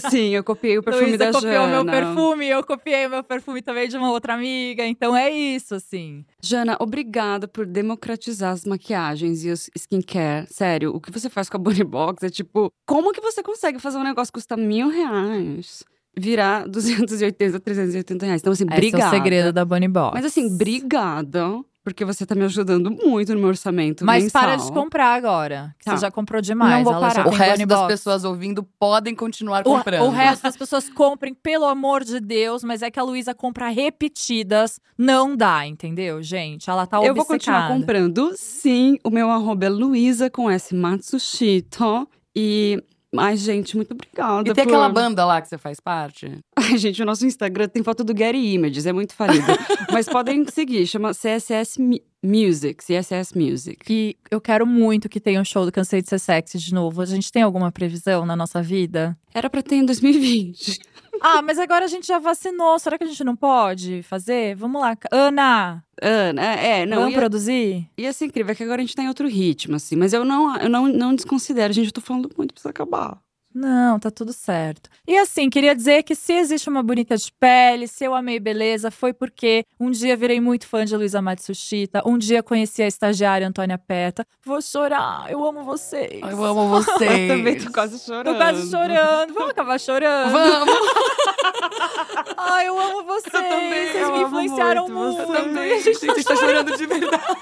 Sim, eu copiei o perfume Luísa da copiou Jana. meu perfume, eu copiei o meu perfume também de uma outra amiga. Então é isso, assim. Jana, obrigada por democratizar as maquiagens e os skincare. Sério, o que você faz com a Bunny Box é tipo, como que você consegue fazer um negócio que custa mil reais virar 280, 380 reais? Então, assim, Esse obrigada. é o segredo da Bunny Box. Mas assim, obrigada, porque você tá me ajudando muito no meu orçamento Mas mensal. para de comprar agora. que Tá. Você já comprou demais. Não vou ela parar. O resto das Box. pessoas ouvindo podem continuar O, comprando. o resto das pessoas comprem, pelo amor de Deus, mas é que a Luísa compra repetidas. Não dá, entendeu, gente? Ela tá Eu vou continuar obcecada. comprando, sim. O meu arroba é Luísa com S Matsushito. E. Ai, gente, muito obrigada. E tem por- aquela banda lá que você faz parte? Ai, gente, o nosso Instagram tem foto do Getty Images, é muito falido. Mas podem seguir, chama CSS Mi- Music, CSS Music. E eu quero muito que tenha um show do Cansei de Ser Sexy de novo. A gente tem alguma previsão na nossa vida? Era pra ter em 2020. Ah, mas agora a gente já vacinou. Será que a gente não pode fazer? Vamos lá. Ana, Ana, é, não. vamos ia, produzir? ia ser incrível, é que agora a gente tá em outro ritmo, assim. Mas eu não, eu não, não desconsidero, gente, eu tô falando muito, precisa acabar. Não, tá tudo certo. E assim, queria dizer que se existe uma bonita de pele, se eu amei beleza, foi porque um dia virei muito fã de Luísa Matsushita, um dia conheci a estagiária Antônia Peta. Vou chorar, eu amo vocês. Eu amo vocês. Eu também tô quase chorando. Tô quase chorando. Vamos acabar chorando? Vamos. Ai, eu amo vocês. também, vocês eu me amo influenciaram muito muito. você. A gente Gente, a gente tá chorando de verdade.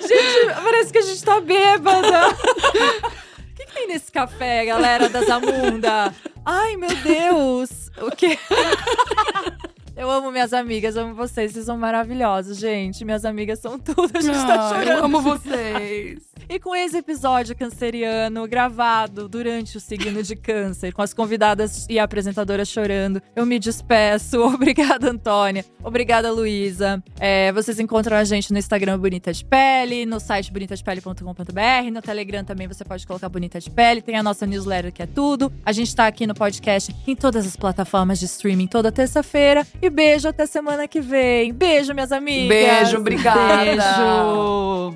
Gente, parece que a gente tá bêbada. Tem nesse café, galera da Zamunda? Ai, meu Deus. O quê? Eu amo minhas amigas, amo vocês. Vocês são maravilhosos, gente. Minhas amigas são tudo. A gente tá chorando. Eu amo vocês. E com esse episódio canceriano gravado durante o signo de câncer, com as convidadas e apresentadoras chorando, eu me despeço. Obrigada, Antônia. Obrigada, Luísa. É, vocês encontram a gente no Instagram Bonita de Pele, no site bonitadepele.com.br, no Telegram também você pode colocar Bonita de Pele, tem a nossa newsletter que é tudo. A gente tá aqui no podcast em todas as plataformas de streaming toda terça-feira. E beijo até semana que vem. Beijo, minhas amigas. Beijo, obrigada. Beijo!